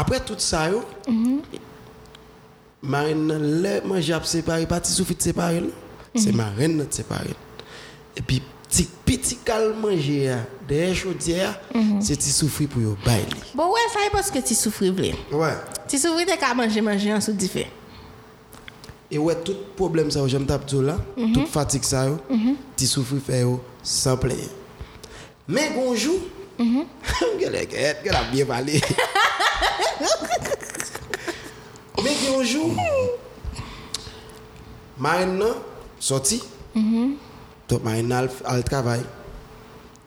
[SPEAKER 2] Après tout ça, yo, marine, le manger à séparer, pas de séparer, c'est marine de séparer. Et puis, petit petit cal manger, hein, derrière chaudière, c'est ti souffrir pour yo bailler.
[SPEAKER 1] Bon, ouais, ça est parce que tu souffres, vle.
[SPEAKER 2] Ouais.
[SPEAKER 1] Tu souffres de qu'à manger, manger en sous diffé.
[SPEAKER 2] Et ouais, tout problème ça, j'aime tout là, toute fatigue ça, yo, ti souffrir fait yo sans plaisir. Mais bonjour, est guette, qu'elle a bien parlé. Mè ki yonjou, maen nan, soti, mhm. top maen nan al travay,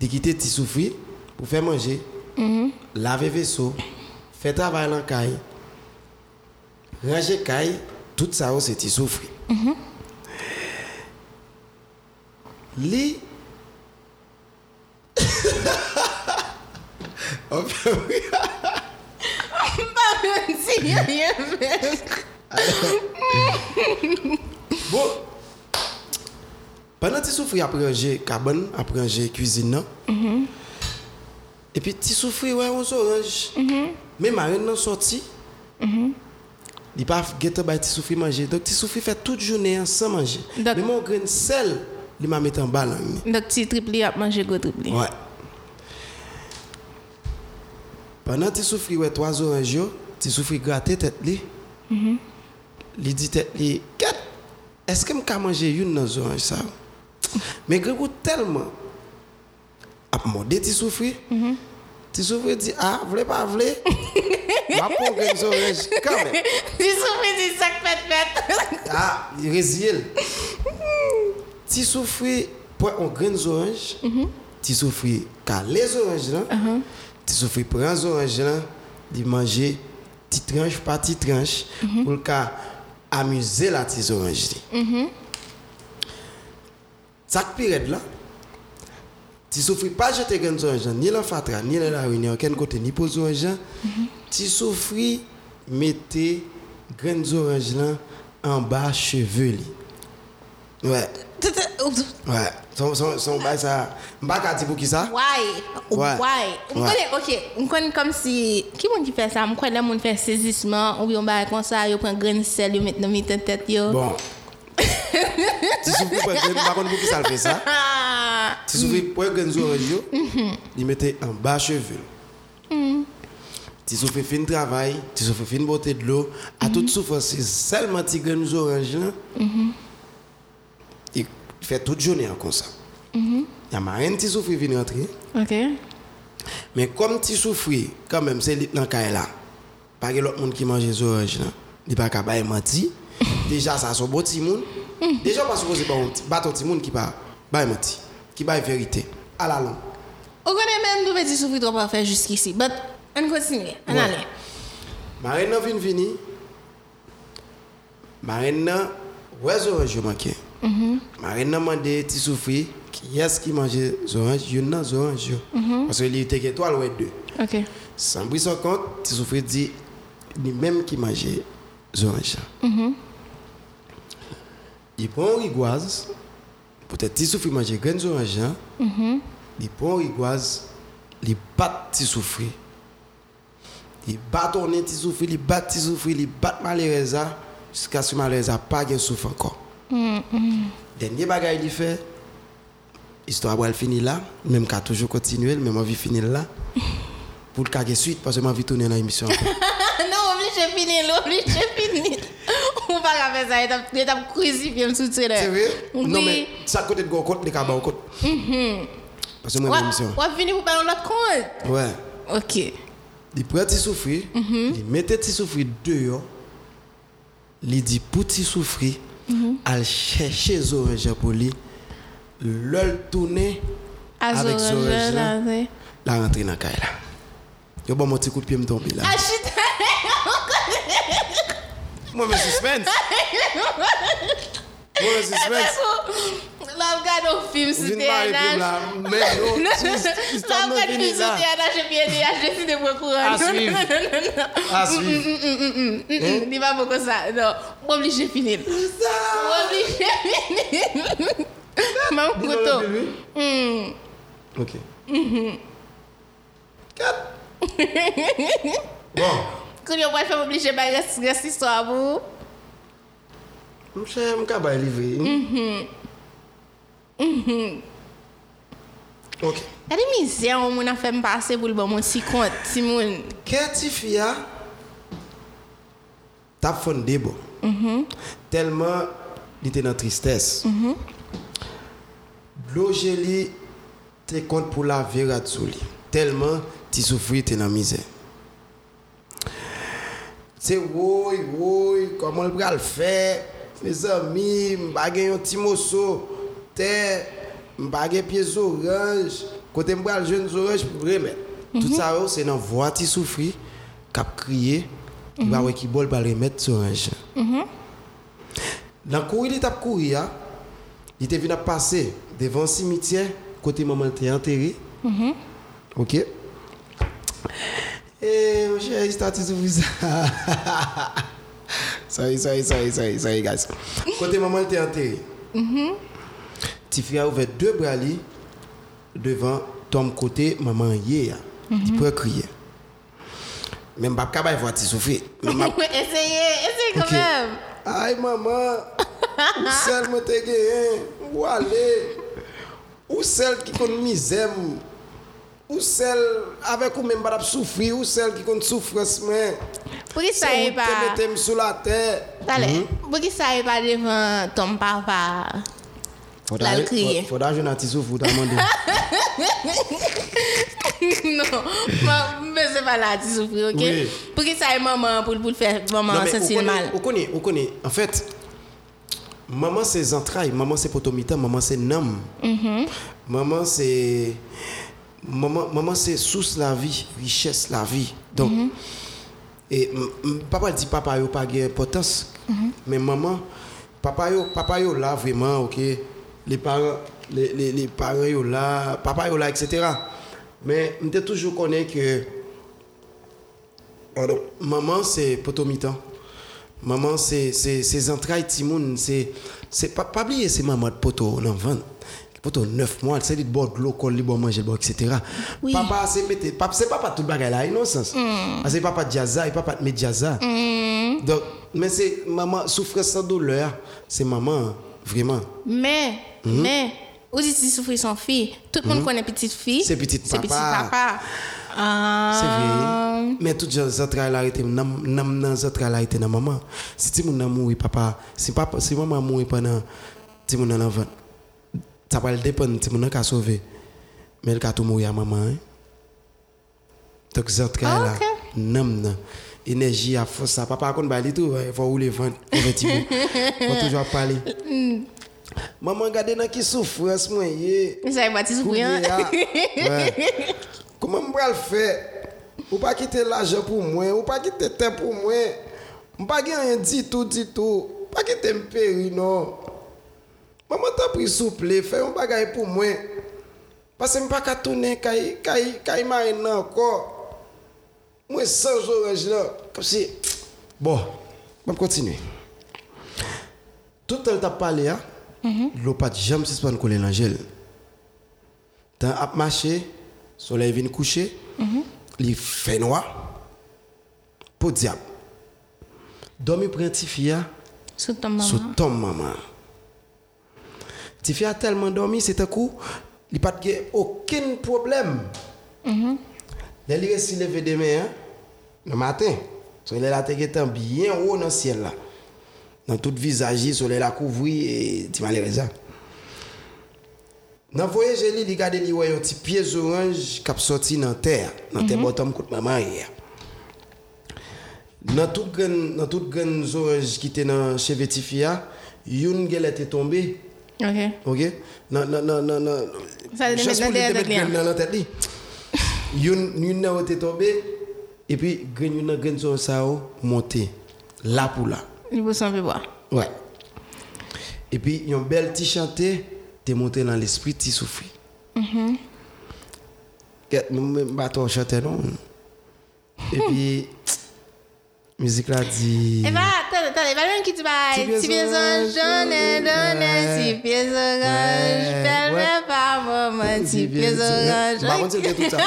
[SPEAKER 2] di kite ti soufri pou fè manje, mhm. lave veso, fè travay lan kay, raje kay, tout sa ou se ti soufri. Mhm. Li, An fè wè? ya, Enfin, oui.
[SPEAKER 1] Si, rien
[SPEAKER 2] Bon, pendant que tu souffres après cabane, après cuisine, non? et puis tu souffres, ouais, on s'orange. Mais marine nan sorti, il pas ghetto ba ti souffri manger. Donc ti souffri fait toute journée sans manger. Mais mon grain de sel, il m'a mis en bas.
[SPEAKER 1] Donc, petit tripli a mangé gros tripli.
[SPEAKER 2] Ouais. Pendant que tu souffres ouais trois oranges, yo, tu souffres gratter tête li? Li dit tête li, "Kat, est-ce que je peux manger une dans orange ça? Mais Grégo tellement a modé tu souffres. Tu souffres dit "Ah, voulez pas voulez Va prendre une orange quand même."
[SPEAKER 1] Tu souffres du sac fait fait.
[SPEAKER 2] Ah, il résile. Tu souffres pour un grain d'orange. Tu souffres car les oranges là. Tu souffres pour un orange là, de manger petite tranche par petite tranche pour le cas amuser la petite orange. li. Chaque période là, tu souffres pas jeter grain d'orange là, ni la fatra, ni la rue, ni aucun côté, ni pour orange. là. Tu souffres mettez grain d'orange là en bas cheveux li. Ouais. Ouais, son, son, son bail ça. Qu'à dire pour qui ça?
[SPEAKER 1] Why?
[SPEAKER 2] Ouais.
[SPEAKER 1] Why? On connaît, ok, on connaît comme si. Qui moun qui fait ça? On connaît les moun fait saisissement, ou bien on va comme ça, ils prennent grain de sel, ils mettent dans la tête. Yo.
[SPEAKER 2] Bon. Tu souffres pas de par contre pour qui ça le fait ça?
[SPEAKER 1] Ah!
[SPEAKER 2] Tu souffres pas de graines orange yo, il mettait en bas cheveux. Tu souffres fin travail, tu souffres fin beauté de l'eau, à toute souffrance, c'est seulement tes graines orange là. Il fait toute journée comme ça. Il y a marine qui souffre vient rentrer.
[SPEAKER 1] Ok.
[SPEAKER 2] Mais comme tu souffres, quand même, c'est dans le cas là. Pas que l'autre monde qui mange les oranges là. Il pas capable menti. Déjà ça son beau petit monde. Déjà pas supposé pas un petit monde qui pas ba menti, qui ba vérité à la langue.
[SPEAKER 1] On connaît même nous petits souffrir trop pas faire jusqu'ici. But, on continue. On
[SPEAKER 2] nan vin vini. Marine nan ouais orange yo manqué. Marine nan mandé ti souffri qui est-ce qui mange les oranges, yon nan orange yo. Parce que il était étoile ouais deux.
[SPEAKER 1] Ok.
[SPEAKER 2] Sans bris son compte, ti souffri dit ni même qui mange les oranges. Il prend rigoise. Peut-être ti souffri manger graines orange. Il prend rigoise, il bat ti souffri. Il bat ton nez, ti souffri, il bat ti souffri, il bat malheureusement jusqu'à ce que malheureusement pas de souffre encore. Dernier bagage il fait histoire va finir là, même qu'à toujours continuer, même envie finir là. Pour le cas de suite parce que ma vie tourner dans l'émission.
[SPEAKER 1] non, obligé de finir, obligé de finir. On va faire ça, est à crucifier me soutien.
[SPEAKER 2] C'est vrai? Non mais ça côté de go côté de cabas côté. Parce que moi l'émission.
[SPEAKER 1] on va finir pour parler de l'autre compte?
[SPEAKER 2] Ouais.
[SPEAKER 1] Ok.
[SPEAKER 2] Il prend ti souffrir, il mettait ti souffrir dehors. Il dit pour souffrir, Mm-hmm. al chèche zoreje pou li,
[SPEAKER 1] lòl
[SPEAKER 2] toune, avèk
[SPEAKER 1] zoreje lan,
[SPEAKER 2] la rentre nan kay la. Yo bon moti kout piye mtombi la.
[SPEAKER 1] Achita! Mwen
[SPEAKER 2] mè suspens! Mwen mè suspens! La
[SPEAKER 1] m gade ou film sou
[SPEAKER 2] TNH.
[SPEAKER 1] La
[SPEAKER 2] m
[SPEAKER 1] gade film
[SPEAKER 2] sou
[SPEAKER 1] TNH
[SPEAKER 2] e
[SPEAKER 1] piye DH deside mwen kouran. Aswiv. Aswiv. Ni pa mwen kon sa. Mwen oblige finil.
[SPEAKER 2] Mwen
[SPEAKER 1] oblige
[SPEAKER 2] finil. Mwen koutou. Ok. Kat. Bon.
[SPEAKER 1] Kou yon mwen fè mwen oblige bagay res
[SPEAKER 2] istwa mou. Mwen chè mwen kabay livre.
[SPEAKER 1] Mwen. Mhm. Ok. Tade mizè ou moun a fèm pase pou l'bon moun si kont, si moun. Kè ti
[SPEAKER 2] fia, tap fon debo. Mm -hmm. Telman li te nan tristès. Mm -hmm. Loje li te kont pou la vera tsou li. Telman ti soufri te nan mizè. Se woy, woy, koman l pral fè, me zami, m bagen yon ti moso. Terre, m'pa gen pieds orange, côté le jeune orange pour remettre. Tout ça, oh, c'est dans voix souffrir, cap crier, il va ouais qui bol va remettre orange. Dans courir, il t'a couru, hein. il était venu passer devant le cimetière, côté maman était enterré. Ok? Eh, mon cher, il to sorry, sorry, sorry, sorry, sorry, guys. Côté maman était enterré. Tifi a ouvert deux bras devant ton côté maman hier. Tu peux crier. Même pas capable voir ti souffrir. Mais m'a-
[SPEAKER 1] Essayez, essayez quand même.
[SPEAKER 2] Aïe maman, ou celle me te gagné, ou aller, ou celle qui compte misère, ou celle avec ou même pas souffrir, ou celle qui compte souffrance mais
[SPEAKER 1] Pour qui ça est pas... Allez, pour qui ça est pas devant ton papa?
[SPEAKER 2] Faudra
[SPEAKER 1] Là, le crier.
[SPEAKER 2] faudra jouer un petit souffle, t'as demandé.
[SPEAKER 1] Non, ma- mais c'est pas là, souffres, ok?
[SPEAKER 2] Oui.
[SPEAKER 1] Pour qui ça est maman pour, pour le faire maman sentir mal?
[SPEAKER 2] On connaît, on connaît. En fait, maman c'est entrailles, maman c'est potomita, maman c'est nam.
[SPEAKER 1] Mm-hmm.
[SPEAKER 2] Maman c'est maman, maman c'est source la vie, richesse la vie. Donc
[SPEAKER 1] Mm-hmm.
[SPEAKER 2] et m- m- papa dit papa yo pas gain importance.
[SPEAKER 1] Mm-hmm.
[SPEAKER 2] Mais maman papa yo papa yo là vraiment OK? Les parents les, les, les parents yo là, papa yo là etc. Mais je toujours connais que Pardon. Maman, c'est potomitan. Maman, c'est c'est ses entrailles timoun. C'est c'est pas pas oublier c'est maman de poto on en vend. Poto 9 mois, c'est dit bon de l'eau colle, bon manger, bon etc.
[SPEAKER 1] Oui.
[SPEAKER 2] Papa, c'est papa c'est papa tout bagay là, innocence. Parce que papa Diaza et papa Mediaza. Donc mais c'est maman souffrance sans douleur, c'est maman Vreman.
[SPEAKER 1] Men,
[SPEAKER 2] men,
[SPEAKER 1] mhm. ou di ti soufri son fi. Tout moun konen mhm.
[SPEAKER 2] petit fi.
[SPEAKER 1] Se petit
[SPEAKER 2] papa.
[SPEAKER 1] Se petit
[SPEAKER 2] papa. Se vey. Men tout jan zotra la ite, nam nan zotra la ite nan maman. Si ti moun nan moui papa, si maman moui panan, ti moun nan avan. Sa pal depen, ti moun nan ka sove. Men el ka tou moui a maman.
[SPEAKER 1] Tok
[SPEAKER 2] zotra
[SPEAKER 1] la,
[SPEAKER 2] nam nan. énergie à force ça. Papa contre bail tout il faut rouler vent on petit on toujours parler. Mm. Maman gade nan ki souffrance moi yé
[SPEAKER 1] ça va ti souffrant
[SPEAKER 2] ah. comment me le faire? Ou pas quitter l'argent pour moi ou pas quitter terre pour moi. On pas rien dit tout dit tout. Pas quitter me péri non. Maman t'a pris souple fais un bagage pour moi. Parce que me pas qu'à tourner caille caille caille encore. Moi, sans orange là. Comme si. Bon, je vais continuer. Tout le temps, tu as parlé, hein? L'eau pas de jamais suspendre coller l'angèle. Tant à marcher, soleil vient coucher, il fait noir. Pour diable. Dormi pour un petit fille
[SPEAKER 1] Sous ton maman.
[SPEAKER 2] sous ton maman. A tellement dormi, c'est un coup, il n'y a pas aucun problème.
[SPEAKER 1] Mm-hmm.
[SPEAKER 2] Là, il reste levé hein, le matin. Soleil là, t'es étant bien haut dans le ciel là. Dans tout visage, soleil là couvri et tu raisons. Dans le voyage, il regarde il voit un petit pied orange qui a sorti dans la terre, dans terre bottom côté maman hier. Dans tout grand dans tout grand orange qui était dans chez Vetifia, une gueule était tombée.
[SPEAKER 1] Ok.
[SPEAKER 2] OK? Non non non non non.
[SPEAKER 1] Ça, le mettre dans
[SPEAKER 2] la tête. Une une était tombée et puis grand une grand orange ça a monté là pour là.
[SPEAKER 1] Il vous semble boire.
[SPEAKER 2] Ouais. Et puis, une belle petit chanté, t'es monté dans l'esprit, t'es souffri. Mm -hmm. Pas toi chanter, non? Et puis, musique là dit.
[SPEAKER 1] Eh ben, attends, attends, il va même qui dit
[SPEAKER 2] pieds
[SPEAKER 1] si
[SPEAKER 2] orange,
[SPEAKER 1] jaune,
[SPEAKER 2] ouais.
[SPEAKER 1] si pieds orange,
[SPEAKER 2] ouais.
[SPEAKER 1] pas maman, si pieds
[SPEAKER 2] Bah, on
[SPEAKER 1] orange.
[SPEAKER 2] dit tout ça.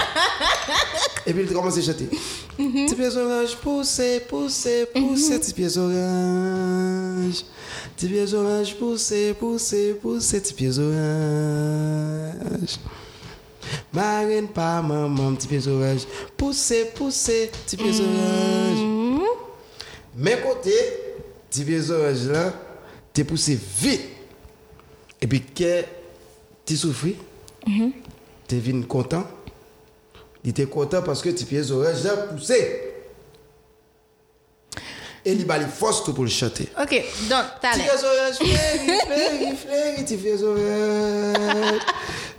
[SPEAKER 2] Et puis, il commence à chanter. Petit pieds orange, poussez, poussez, poussez, petit pieds orange. Petit pieds orange, poussez, poussez, poussez, petit pieds orange. Marine pas maman, petit pieds orange. Poussez, poussez, petit pieds orange. Mais côté, petit pieds orange là, t'es poussé vite. Et puis, que tu souffres, tu es content? Il était content parce que tu pieds orange là poussé. Et il a les forces pour le chanter.
[SPEAKER 1] Ok, donc, t'as l'air.
[SPEAKER 2] pieds orange, fléri, fléri, tu pieds orange.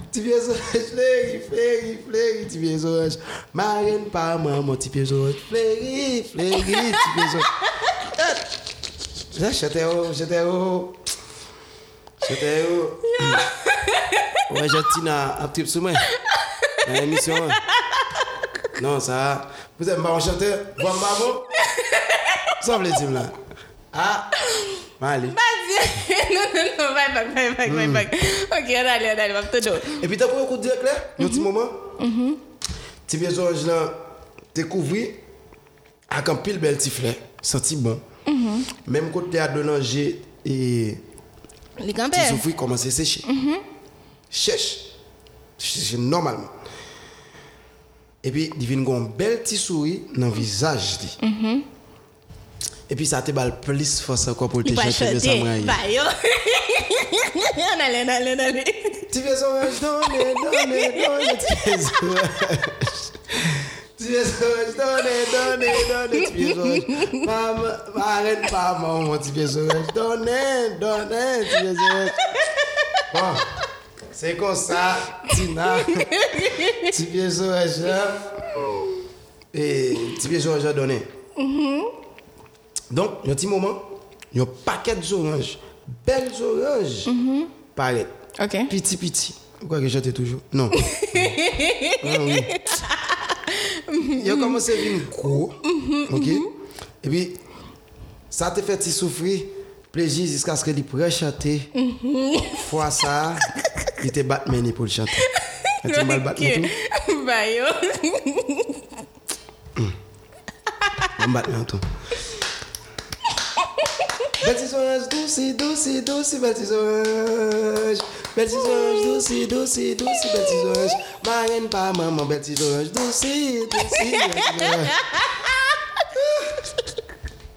[SPEAKER 2] Tu pieds orange, fléri, fléri, fléri, tu pieds orange. Marine pas maman, tu pieds orange, fléri, fléri, tu pieds orange. Là, chantais haut, chantais haut. Chantais haut. Ouais, j'ai un petit sur moi. Nan emisyon Nan sa Pou se mba an chante Vwa mba bo Sop le tim la Ha Mali
[SPEAKER 1] Basi Non non non Bay bak bay bak bay bak Ok an ale an ale Mab to
[SPEAKER 2] do E pi ta pou yon kou direk le Yon ti moman Ti vye zonj lan Te kouvri Ak an pil bel ti fle Soti ban Mem kote a donanje
[SPEAKER 1] E
[SPEAKER 2] Li
[SPEAKER 1] gambe
[SPEAKER 2] Ti soufri komanse seche Cheche C'est normalement. Et puis, il vient une belle petite souris dans le visage. Et puis, ça te balle plus force encore pour te chanter de.
[SPEAKER 1] Bah, yo. On allait, on allait, on allait.
[SPEAKER 2] Tu fais donnez, donnez, tu fais orange. Tu fais tu. Maman, arrête pas, maman, tu fais tu c'est comme ça, Tina? Tu fais orange, hein. et tu fais orange, donnez. Donc, il y a un petit moment, il y a un paquet d'oranges, belles oranges, paraît.
[SPEAKER 1] Ok.
[SPEAKER 2] Petit, petit. Pourquoi que j'étais toujours? Non. Ah oui. Il a commencé à venir gros. Ok? Et puis, ça te fait souffrir? Plaisir jusqu'à ce qu'il pourrait chanter. Fois ça, Li te Batman ni pou l chante. A ti mal Batman tou?
[SPEAKER 1] Ba yo.
[SPEAKER 2] Mwen bon Batman tou. Bel ti sonj, dousi, dousi, dousi, bel ti sonj. Bel ti sonj, dousi, dousi, dousi, bel ti sonj. Maren pa maman, bel ti sonj, dousi, dousi, bel ti sonj.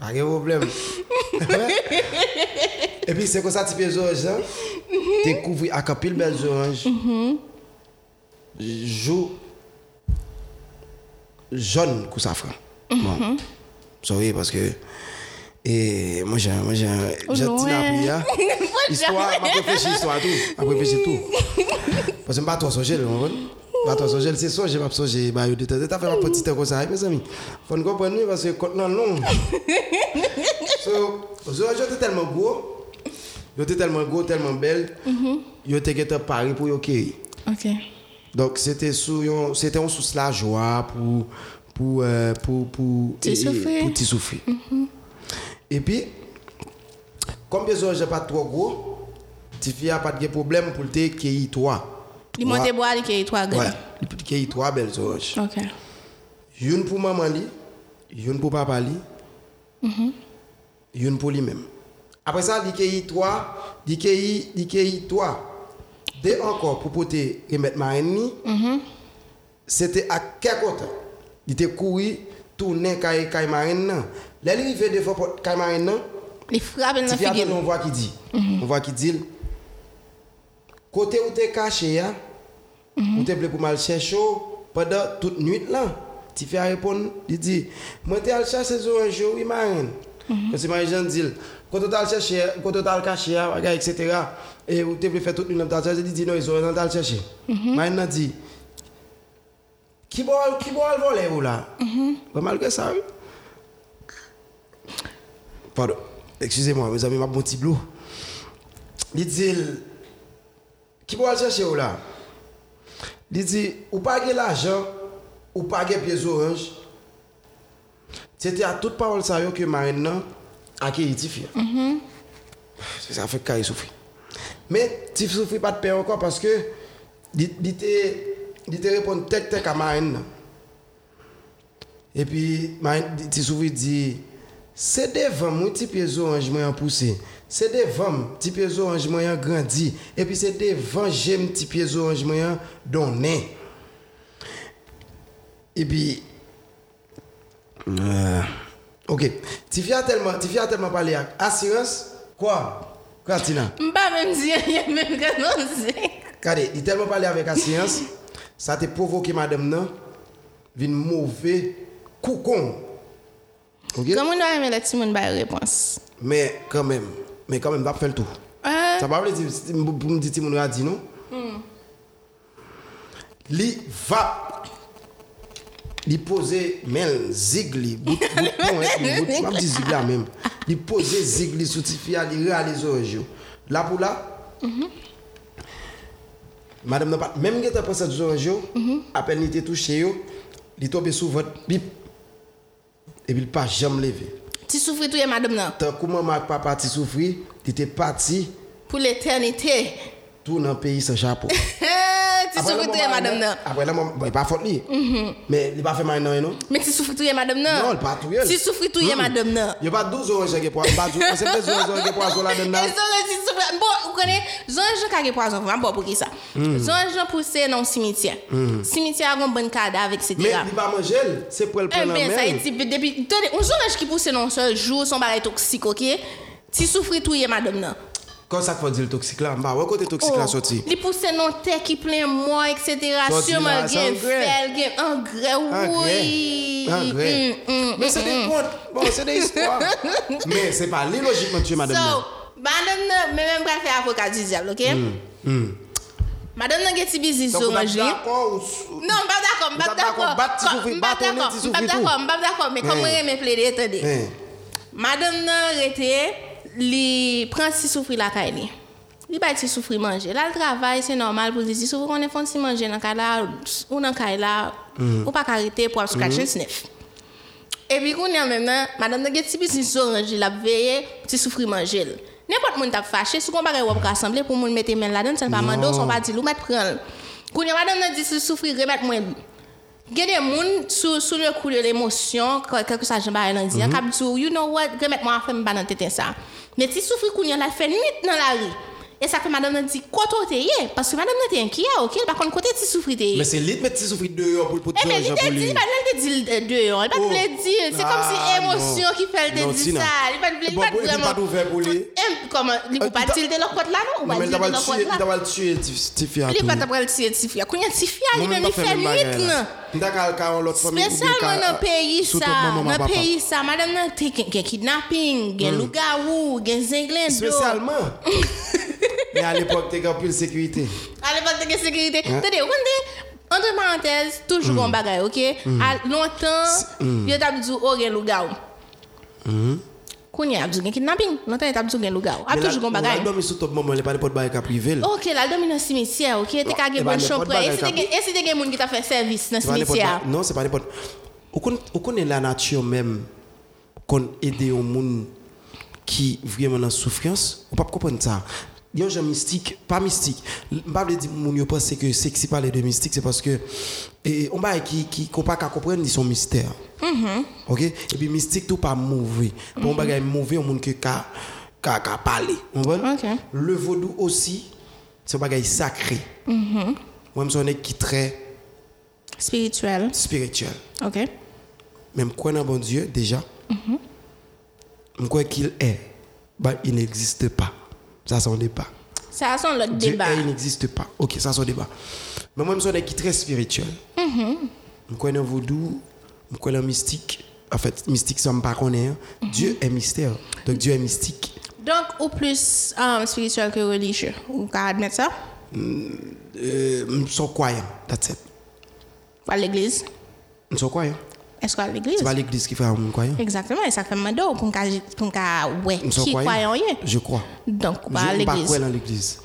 [SPEAKER 2] Pas de problème. Et puis c'est comme ça, tu fais orange, hein? Tu couvres avec un pile belle orange. Joue jaune coup safran. Bon. Sorry parce que et moi j'ai moi j'ai j'ai là. Histoire, m'a réfléchi histoire tout, m'a réfléchi tout. Parce que pas toi songer, vous comprenez? Pas toi songer, c'est songer, pas songer, bah de temps t'as fait ma petite comme ça mes amis. Faut comprendre parce que quand non long. So, j'étais tellement. Yo était tellement gros, tellement belle. Yo était qu'à Paris pour cueillir.
[SPEAKER 1] Ok.
[SPEAKER 2] Donc c'était sous c'était un sous la joie pour pour euh, pour pour
[SPEAKER 1] T'y souffrir.
[SPEAKER 2] pour t'y souffrir. Et puis comme besoin j'ai pas trop gros, tu fais pas de problème pour te cueillir toi.
[SPEAKER 1] Li monte bois, li
[SPEAKER 2] keye
[SPEAKER 1] 3
[SPEAKER 2] gani? Ouais, li keye 3 bel zoranj.
[SPEAKER 1] Ok.
[SPEAKER 2] Youn pou maman li, youn pou papa li, mm -hmm. youn pou li menm. Apre sa, li keye 3, li keye 3. De ankor pou pote remet maren ni, mm -hmm. sete ak kekote. Li te koui, tournen kaye kaye maren nan. Le li li ve defo kaye maren nan,
[SPEAKER 1] li frape nan figil.
[SPEAKER 2] Ti fiyate
[SPEAKER 1] nou
[SPEAKER 2] vwa ki di. Mhm. Nou mm -hmm. vwa ki dil. Côté où tu es caché, hein, où tu es pour mal chercher pendant toute nuit là. Tu fais répondre, il dit, moi tu allé chercher ces oranges, oui, marine. Parce que marine dit, quand tu as cherché, quand tu as caché, etc. Et où tu es faire toute nuit, tu as cherché, il dit, non, ils ont allé chercher. Marine dit, qui va qui le voler ou là? Malgré ça, oui. Pardon. Excusez-moi, mes amis, ma bon petit bleu. Il dit, qui le chercher ou là? Il dit, ou pas de l'argent, ou pas de pieds orange. C'était à toute parole ça que Marine a qui Tifi. C'est ça fait qu'il souffre. Mais Tifi souffre pas de paix encore parce que il te répond tek tek à Marine. Et puis, ti souvi dit, c'est des vents, mon petit pieds orange moi poussé. c'est devant petit pied orange moyen grandi. Et puis c'est devant j'aime petit pied orange moyen donné et puis euh, OK. Tu viens tellement tu viens tellement parler assurance. Quoi? Katina
[SPEAKER 1] pas même dire même
[SPEAKER 2] Regardez, il tellement parlé avec assurance. Ça t'a provoqué madame non? Vin mauvais coucon OK?
[SPEAKER 1] Comment on a aimé la petite réponse?
[SPEAKER 2] Mais quand même. Mais quand même, va faire le tout.
[SPEAKER 1] Euh,
[SPEAKER 2] Ça va pas dire si- pour me dire Timon a dit non? Li va. Li poser zigli bout bout hein, dit zigli même. Li poser zigli sous ti fia li réaliser orange yo. là pour là madame n'a pas même que t'as pensé du orange yo à peine il était touché li tombé sous votre bip. Et puis il pas jamais levé
[SPEAKER 1] Ti soufri touye madame
[SPEAKER 2] nan. Tan kouman mak papa ti
[SPEAKER 1] soufri,
[SPEAKER 2] ti te pati. Pou l'eternite. Tou
[SPEAKER 1] nan
[SPEAKER 2] peyi
[SPEAKER 1] sa
[SPEAKER 2] Japon.
[SPEAKER 1] Sou
[SPEAKER 2] foutriye
[SPEAKER 1] madame nan.
[SPEAKER 2] Apre la moun, e pa fote li. Men, li pa fe man nan e
[SPEAKER 1] nou. Men si sou foutriye madame nan.
[SPEAKER 2] Non, li pa touye.
[SPEAKER 1] Si sou foutriye madame nan.
[SPEAKER 2] Yo pa 12 oranje ge poazon. An se pe 12 oranje ge poazon la den nan.
[SPEAKER 1] E son rezi sou foutriye. Bon, ou konen, zonje ka ge poazon fouman, bon pou ki sa. Zonje pou se nan simitya. Simitya agon bon kada avik
[SPEAKER 2] se tira. Men, li pa manjel, se
[SPEAKER 1] pou
[SPEAKER 2] el prenan
[SPEAKER 1] men. E
[SPEAKER 2] ben,
[SPEAKER 1] sa eti, depi, tonne, ou zonje ki pou se nan sol jou, son bagay toksik, ok? Si sou foutriye madame nan.
[SPEAKER 2] Kon sa kwa di l toksik la, mba wè kote toksik la soti.
[SPEAKER 1] Li pou se non te ki plen mò, etc.
[SPEAKER 2] Sèman
[SPEAKER 1] gen fel, gen
[SPEAKER 2] angre,
[SPEAKER 1] woui. Angre.
[SPEAKER 2] Mè se de kont, bon se de istwa. Mè se pa li logikman tue madame
[SPEAKER 1] nan.
[SPEAKER 2] So,
[SPEAKER 1] madame nan, mè mè mba fè avokat di diable, ok? Madame nan gen ti bizis
[SPEAKER 2] ou manjè. Donk
[SPEAKER 1] mba
[SPEAKER 2] d'akon ou...
[SPEAKER 1] Non,
[SPEAKER 2] mba
[SPEAKER 1] d'akon,
[SPEAKER 2] mba
[SPEAKER 1] d'akon.
[SPEAKER 2] Mba
[SPEAKER 1] d'akon,
[SPEAKER 2] mba
[SPEAKER 1] d'akon, mba d'akon. Mè
[SPEAKER 2] kon
[SPEAKER 1] mwen mè ple de
[SPEAKER 2] etade.
[SPEAKER 1] Madame nan rete... li pran ti soufri la kay li. Li bay ti soufri manje. La l travay, se normal pou li ti soufri konen fon ti manje nan kay la, ou nan kay la, ou pa karite pou ap scratch mm. snif. E pi koun yan men nan, madame nan gen ti biznis orange la veye, ti soufri manje l. N'importe moun tap fache, sou kon bagay wap rassemble pou moun mette men la den, sen pa mando, son pa di lou met pran l. Koun yan madame nan di ti soufri remet mwen gen de moun sou, sou le kou de l'emosyon, kelke sa jen ba elan diyan, mm -hmm. kap djou, you know what, gen met mwen afe mba nan teten sa. Met si soufri koun yon la fe nit nan la ri. E sa ke madame nan di, koto te ye, paske madame nan te enkiya, ok, bakon kote ti soufri te ye.
[SPEAKER 2] Men se lit met ti soufri deyo pou l'pout nan jan pou eh, li.
[SPEAKER 1] E men li te di, li te di deyo, li
[SPEAKER 2] pat
[SPEAKER 1] vle di, se kom si emosyon ki fel te di sa, li pat vle,
[SPEAKER 2] li
[SPEAKER 1] pat
[SPEAKER 2] vle. Eh, li pat ouve pou non?
[SPEAKER 1] li. Koman, li pou
[SPEAKER 2] pat
[SPEAKER 1] til de lakot la nou, ou pa
[SPEAKER 2] til
[SPEAKER 1] de
[SPEAKER 2] lakot la.
[SPEAKER 1] Men
[SPEAKER 2] li
[SPEAKER 1] pat
[SPEAKER 2] apre l tiye ti fia tou.
[SPEAKER 1] Li
[SPEAKER 2] pat
[SPEAKER 1] apre l tiye ti fia, koun yon ti fia, li men mi fel nit nan.
[SPEAKER 2] Nda kal ka an lot fami
[SPEAKER 1] koube ka... Spesal nan peyi sa, nan peyi sa, madame nan te gen kidnapping, gen mm. luga wou, gen
[SPEAKER 2] zenglendo. Spesalman? Men al epok te gen pil
[SPEAKER 1] sekurite. Al epok te gen sekurite. Tade, wande, entre parantez, toujou kon hmm. mm. bagay, ok? Mm. Al lontan, hmm. yo tabidou o oh, gen luga wou. Hmm? Kounye abdou gen kidnapping, lantan et abdou gen luga ou. Ap toujou kon bagay.
[SPEAKER 2] Ou al domi sou top maman, le pa nepot bagay ka prive l.
[SPEAKER 1] Ok, la al domi nan simetye, ok, te ka gen bon chopre. E si te gen moun ki ta fe servis nan
[SPEAKER 2] simetye
[SPEAKER 1] a?
[SPEAKER 2] Non, se pa nepot. Ou konen la natyon men, kon ede yon moun ki vremen nan soufrans, ou pap kompon ta. Il y a un mystique, pas mystique. Pas veut dire moun yo pense que parler de mystique, c'est parce que et on va qui qui pas comprendre ils sont mystères. OK? Et puis mystique tout pas mauvais. Bon bagay mauvais on monde que ka ka parler. Le vaudou aussi c'est un bagay sacré. Moi je suis qui très
[SPEAKER 1] Spirituel,
[SPEAKER 2] spirituel.
[SPEAKER 1] ok?
[SPEAKER 2] Même croire dans bon Dieu, déjà, je crois qu'il est, bah, il n'existe pas. Ça, c'est un débat.
[SPEAKER 1] Son lot
[SPEAKER 2] Dieu
[SPEAKER 1] débat.
[SPEAKER 2] il n'existe pas. Ok, ça, c'est un débat. Mais moi, je suis qui très spirituel. Je crois dans vaudou, je crois dans mystique. En fait, mystique, ça me pas connaît. Dieu est mystère. Donc, Dieu est mystique.
[SPEAKER 1] Donc, ou plus um, spirituel que religieux. Ou ka admettre ça?
[SPEAKER 2] Euh, je suis croyant. That's it.
[SPEAKER 1] À l'église?
[SPEAKER 2] Je suis croyant.
[SPEAKER 1] Est-ce qu'on à l'église?
[SPEAKER 2] C'est pas l'église qui fait un croyant.
[SPEAKER 1] Exactement, et ça fait mal pour qu'on ouais,
[SPEAKER 2] Je
[SPEAKER 1] qui croyant.
[SPEAKER 2] Je crois.
[SPEAKER 1] Donc,
[SPEAKER 2] Je
[SPEAKER 1] pas à l'église.
[SPEAKER 2] croire dans l'église.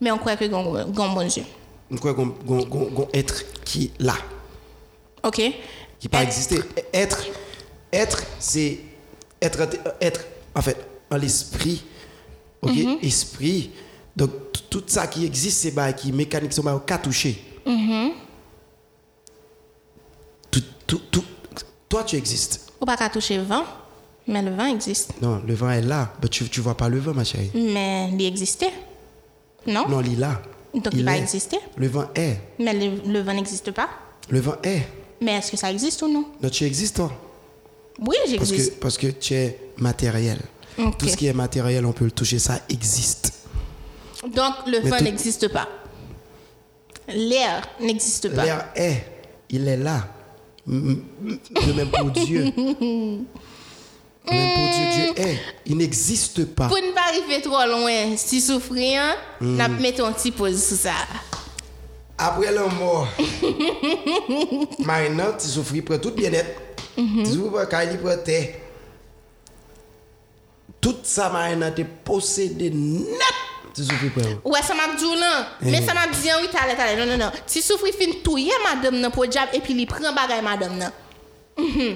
[SPEAKER 1] Mais on croit que gon bon Dieu.
[SPEAKER 2] Je crois qu'on être qui est là.
[SPEAKER 1] OK?
[SPEAKER 2] qui pas exister. Être, être, c'est être, être, en fait, en l'esprit, ok,
[SPEAKER 1] Mhm.
[SPEAKER 2] esprit. Donc tout ça qui existe, c'est bah qui mécanique, c'est bah qu'à toucher.
[SPEAKER 1] Mhm.
[SPEAKER 2] Tout, tout, tout, toi tu existes.
[SPEAKER 1] Ou pas qu'à toucher le vent, mais le vent existe.
[SPEAKER 2] Non, le vent est là, mais tu, tu vois pas le vent, ma chérie.
[SPEAKER 1] Mais il existait. Non?
[SPEAKER 2] Non, il est là.
[SPEAKER 1] Donc il va exister.
[SPEAKER 2] Le vent est.
[SPEAKER 1] Mais le, le vent n'existe pas.
[SPEAKER 2] Le vent est.
[SPEAKER 1] Mais est-ce que ça existe ou non?
[SPEAKER 2] Non, tu existes, toi.
[SPEAKER 1] Oui,
[SPEAKER 2] Parce que,
[SPEAKER 1] j'existe.
[SPEAKER 2] parce que tu es matériel.
[SPEAKER 1] Ok.
[SPEAKER 2] Tout ce qui est matériel, on peut le toucher, ça existe.
[SPEAKER 1] Donc le
[SPEAKER 2] Mais
[SPEAKER 1] vent
[SPEAKER 2] tout-
[SPEAKER 1] n'existe pas. L'air n'existe pas.
[SPEAKER 2] L'air est, il est là. De même pour Dieu. De même pour Dieu, Dieu est. Il n'existe pas.
[SPEAKER 1] Pour ne pas arriver trop loin, si souffrir,
[SPEAKER 2] Hmm.
[SPEAKER 1] n'a mettons un petit pause sur ça.
[SPEAKER 2] Après la mort, maintenant, tu souffres pour tout bien-être. Tu souffres pour qu'il pour terre. Tout ça, maintenant, tu possédé net. Ti soufri pou
[SPEAKER 1] ou? Ouè, sa map djou nan. Eh. Men sa map diyan, oui, talè, talè, non, non, non. Ti soufri fin touye madame nan pou diab, epi li pren bagay madame nan.
[SPEAKER 2] Mm-hmm.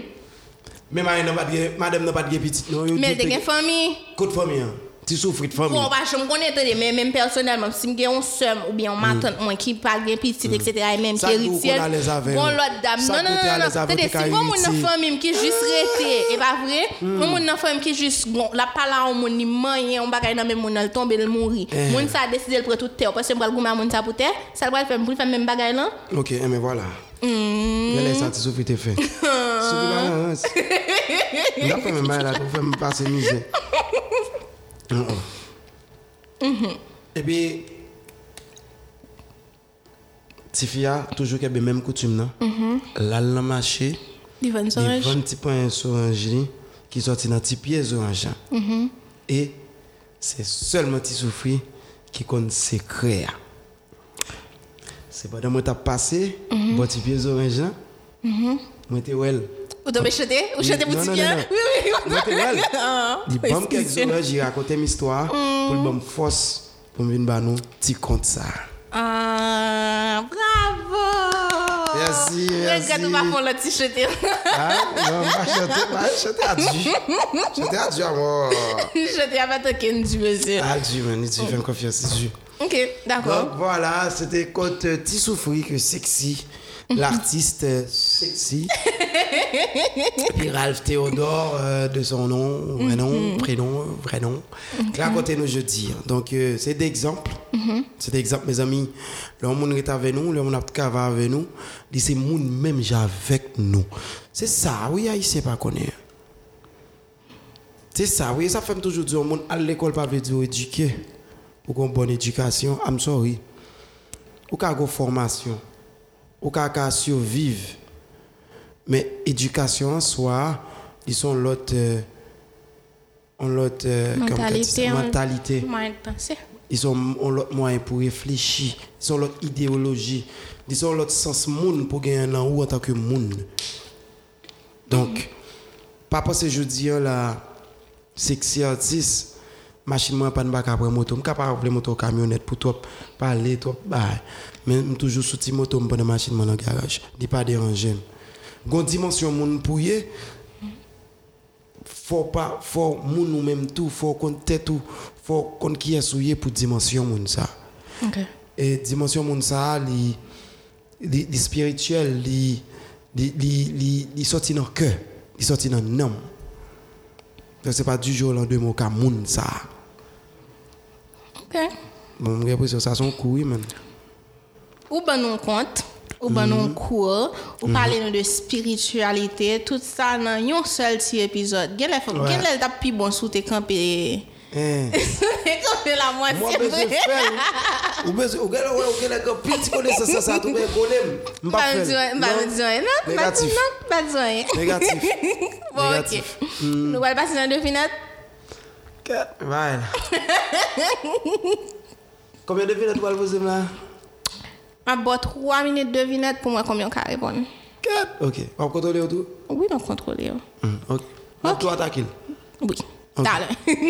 [SPEAKER 2] Men madame nan pat gen pitit, non?
[SPEAKER 1] Men de gen fami.
[SPEAKER 2] Kout fami, an? Ti soufri de famille.
[SPEAKER 1] Bon, bah, je me connais, mais même personnellement, si je un seum ou bien un matin, moi qui parle bien petit, etc., et même
[SPEAKER 2] héritier.
[SPEAKER 1] Bon, l'autre dame, non, non, non, non.
[SPEAKER 2] Tenez,
[SPEAKER 1] si vous mon famille qui juste resté, et pas vrai, moi mon famille qui juste, bon, la parole au monde, ni moyen, on bagaille dans même monde, elle tombe, elle
[SPEAKER 2] mourir.
[SPEAKER 1] Moun ça a décidé de prendre toute terre, parce que moi, le goût, mon ça pour terre, ça le faire, pour faire même bagaille là.
[SPEAKER 2] Ok, mais voilà.
[SPEAKER 1] Mwen
[SPEAKER 2] lè sa ti soufi te fè. Soufi la nan ans. Mwen apè mè mè la pou fè mè pase mizè. Mm, mm. Et puis, Tifia, toujours qu'il y a même coutume? Là, le marché,
[SPEAKER 1] Divine
[SPEAKER 2] des
[SPEAKER 1] Solange.
[SPEAKER 2] 20 petits points orange qui sortent dans petits pieds orange. Et c'est seulement petit souffri qui compte secret. C'est pas dans moi t'as passé, bon petit pieds orange. Moi t'es well.
[SPEAKER 1] Ou oui, oui.
[SPEAKER 2] Moi t'es well.
[SPEAKER 1] Ah,
[SPEAKER 2] Il bon quelques
[SPEAKER 1] excusez.
[SPEAKER 2] oranges, il raconte une histoire pour le bon force pour me venir nous petit compte ça.
[SPEAKER 1] Ah, bravo!
[SPEAKER 2] Merci, merci.
[SPEAKER 1] Regarde, on va faire le petit chanté.
[SPEAKER 2] Ah, non, pas chanter, pas chanter à Dieu. Chanter à Dieu, moi.
[SPEAKER 1] Chanté avec toi, Kenji, monsieur.
[SPEAKER 2] À Dieu, man, tu fais confiance, c'est Dieu.
[SPEAKER 1] Ok, d'accord.
[SPEAKER 2] Donc voilà, c'était euh, Tissoufri que Sexy, l'artiste euh, Sexy. Et puis Ralph Théodore, euh, de son nom, vrai nom, prénom, vrai nom. Racontez nous jeudi. Donc euh, c'est des exemples. C'est des exemples, mes amis. Le monde est avec nous, le monde a avec nous. Dit c'est monde même j'ai avec nous. C'est ça, oui, haïtien pas connaître. C'est ça, oui, ça fait toujours dire, monde à l'école pas veut dire éduquer. Ou qu'on bonne éducation, I'm sorry. Ou qu'à une formation. Ou qu'à survivre. Mais éducation en soi, ils sont l'autre euh, ont l'autre euh, on?
[SPEAKER 1] Mentalité. on-
[SPEAKER 2] mentalité. Ils ont l'autre moyen pour réfléchir. Ils ont l'autre idéologie. Ils ont l'autre sens monde pour gagner un ou en tant que monde. Donc, pas parce que je dis là, sexy artiste, machine moi pas de bac après moto, je capable appeler moto camionnette pour toi parler toi bah mais je toujours sous moto me machine dans garage, dit pas déranger. Gon dimension monde pour y faut pas faut moun ou même tout faut qu'on tête tout faut qu'on qui est souillé pour dimension moun ça
[SPEAKER 1] Ok.
[SPEAKER 2] et dimension moun ça li li, li spirituel li li li li, li sorti dans cœur li sorti dans l'âme donc c'est pas du jour au lendemain ka moun ça
[SPEAKER 1] Ok.
[SPEAKER 2] bon j'ai l'impression que ça son coup oui man
[SPEAKER 1] Ou ben nous compte, ou ban nou mhm. kou, ou mhm. pale nou de spiritualite, tout sa nan yon sel ti
[SPEAKER 2] epizod.
[SPEAKER 1] Gen lèl tap pi bon sou te kampe...
[SPEAKER 2] Eh.
[SPEAKER 1] Te kampe
[SPEAKER 2] la
[SPEAKER 1] mwen
[SPEAKER 2] se mwen. Ou bezou, ou gen lèl, ou gen lèl, pi ti kone sa sa sa,
[SPEAKER 1] tou
[SPEAKER 2] men
[SPEAKER 1] konem. Mba fel. Mba bezwen,
[SPEAKER 2] nan,
[SPEAKER 1] mba bezwen. Negatif.
[SPEAKER 2] Negatif.
[SPEAKER 1] Bon, ok.
[SPEAKER 2] Hmm.
[SPEAKER 1] Nou wèl pasi nan devinat? Ket,
[SPEAKER 2] mwen. Koumyen devinat wèl vòzim la? Vous allez poser là
[SPEAKER 1] On va trois minutes de devinette pour moi combien on répondre.
[SPEAKER 2] Ok. On va contrôler tout?
[SPEAKER 1] Oui, on contrôle.
[SPEAKER 2] Hum, Ok. On doit attaquer.
[SPEAKER 1] Oui.
[SPEAKER 2] Ok.
[SPEAKER 1] Dale.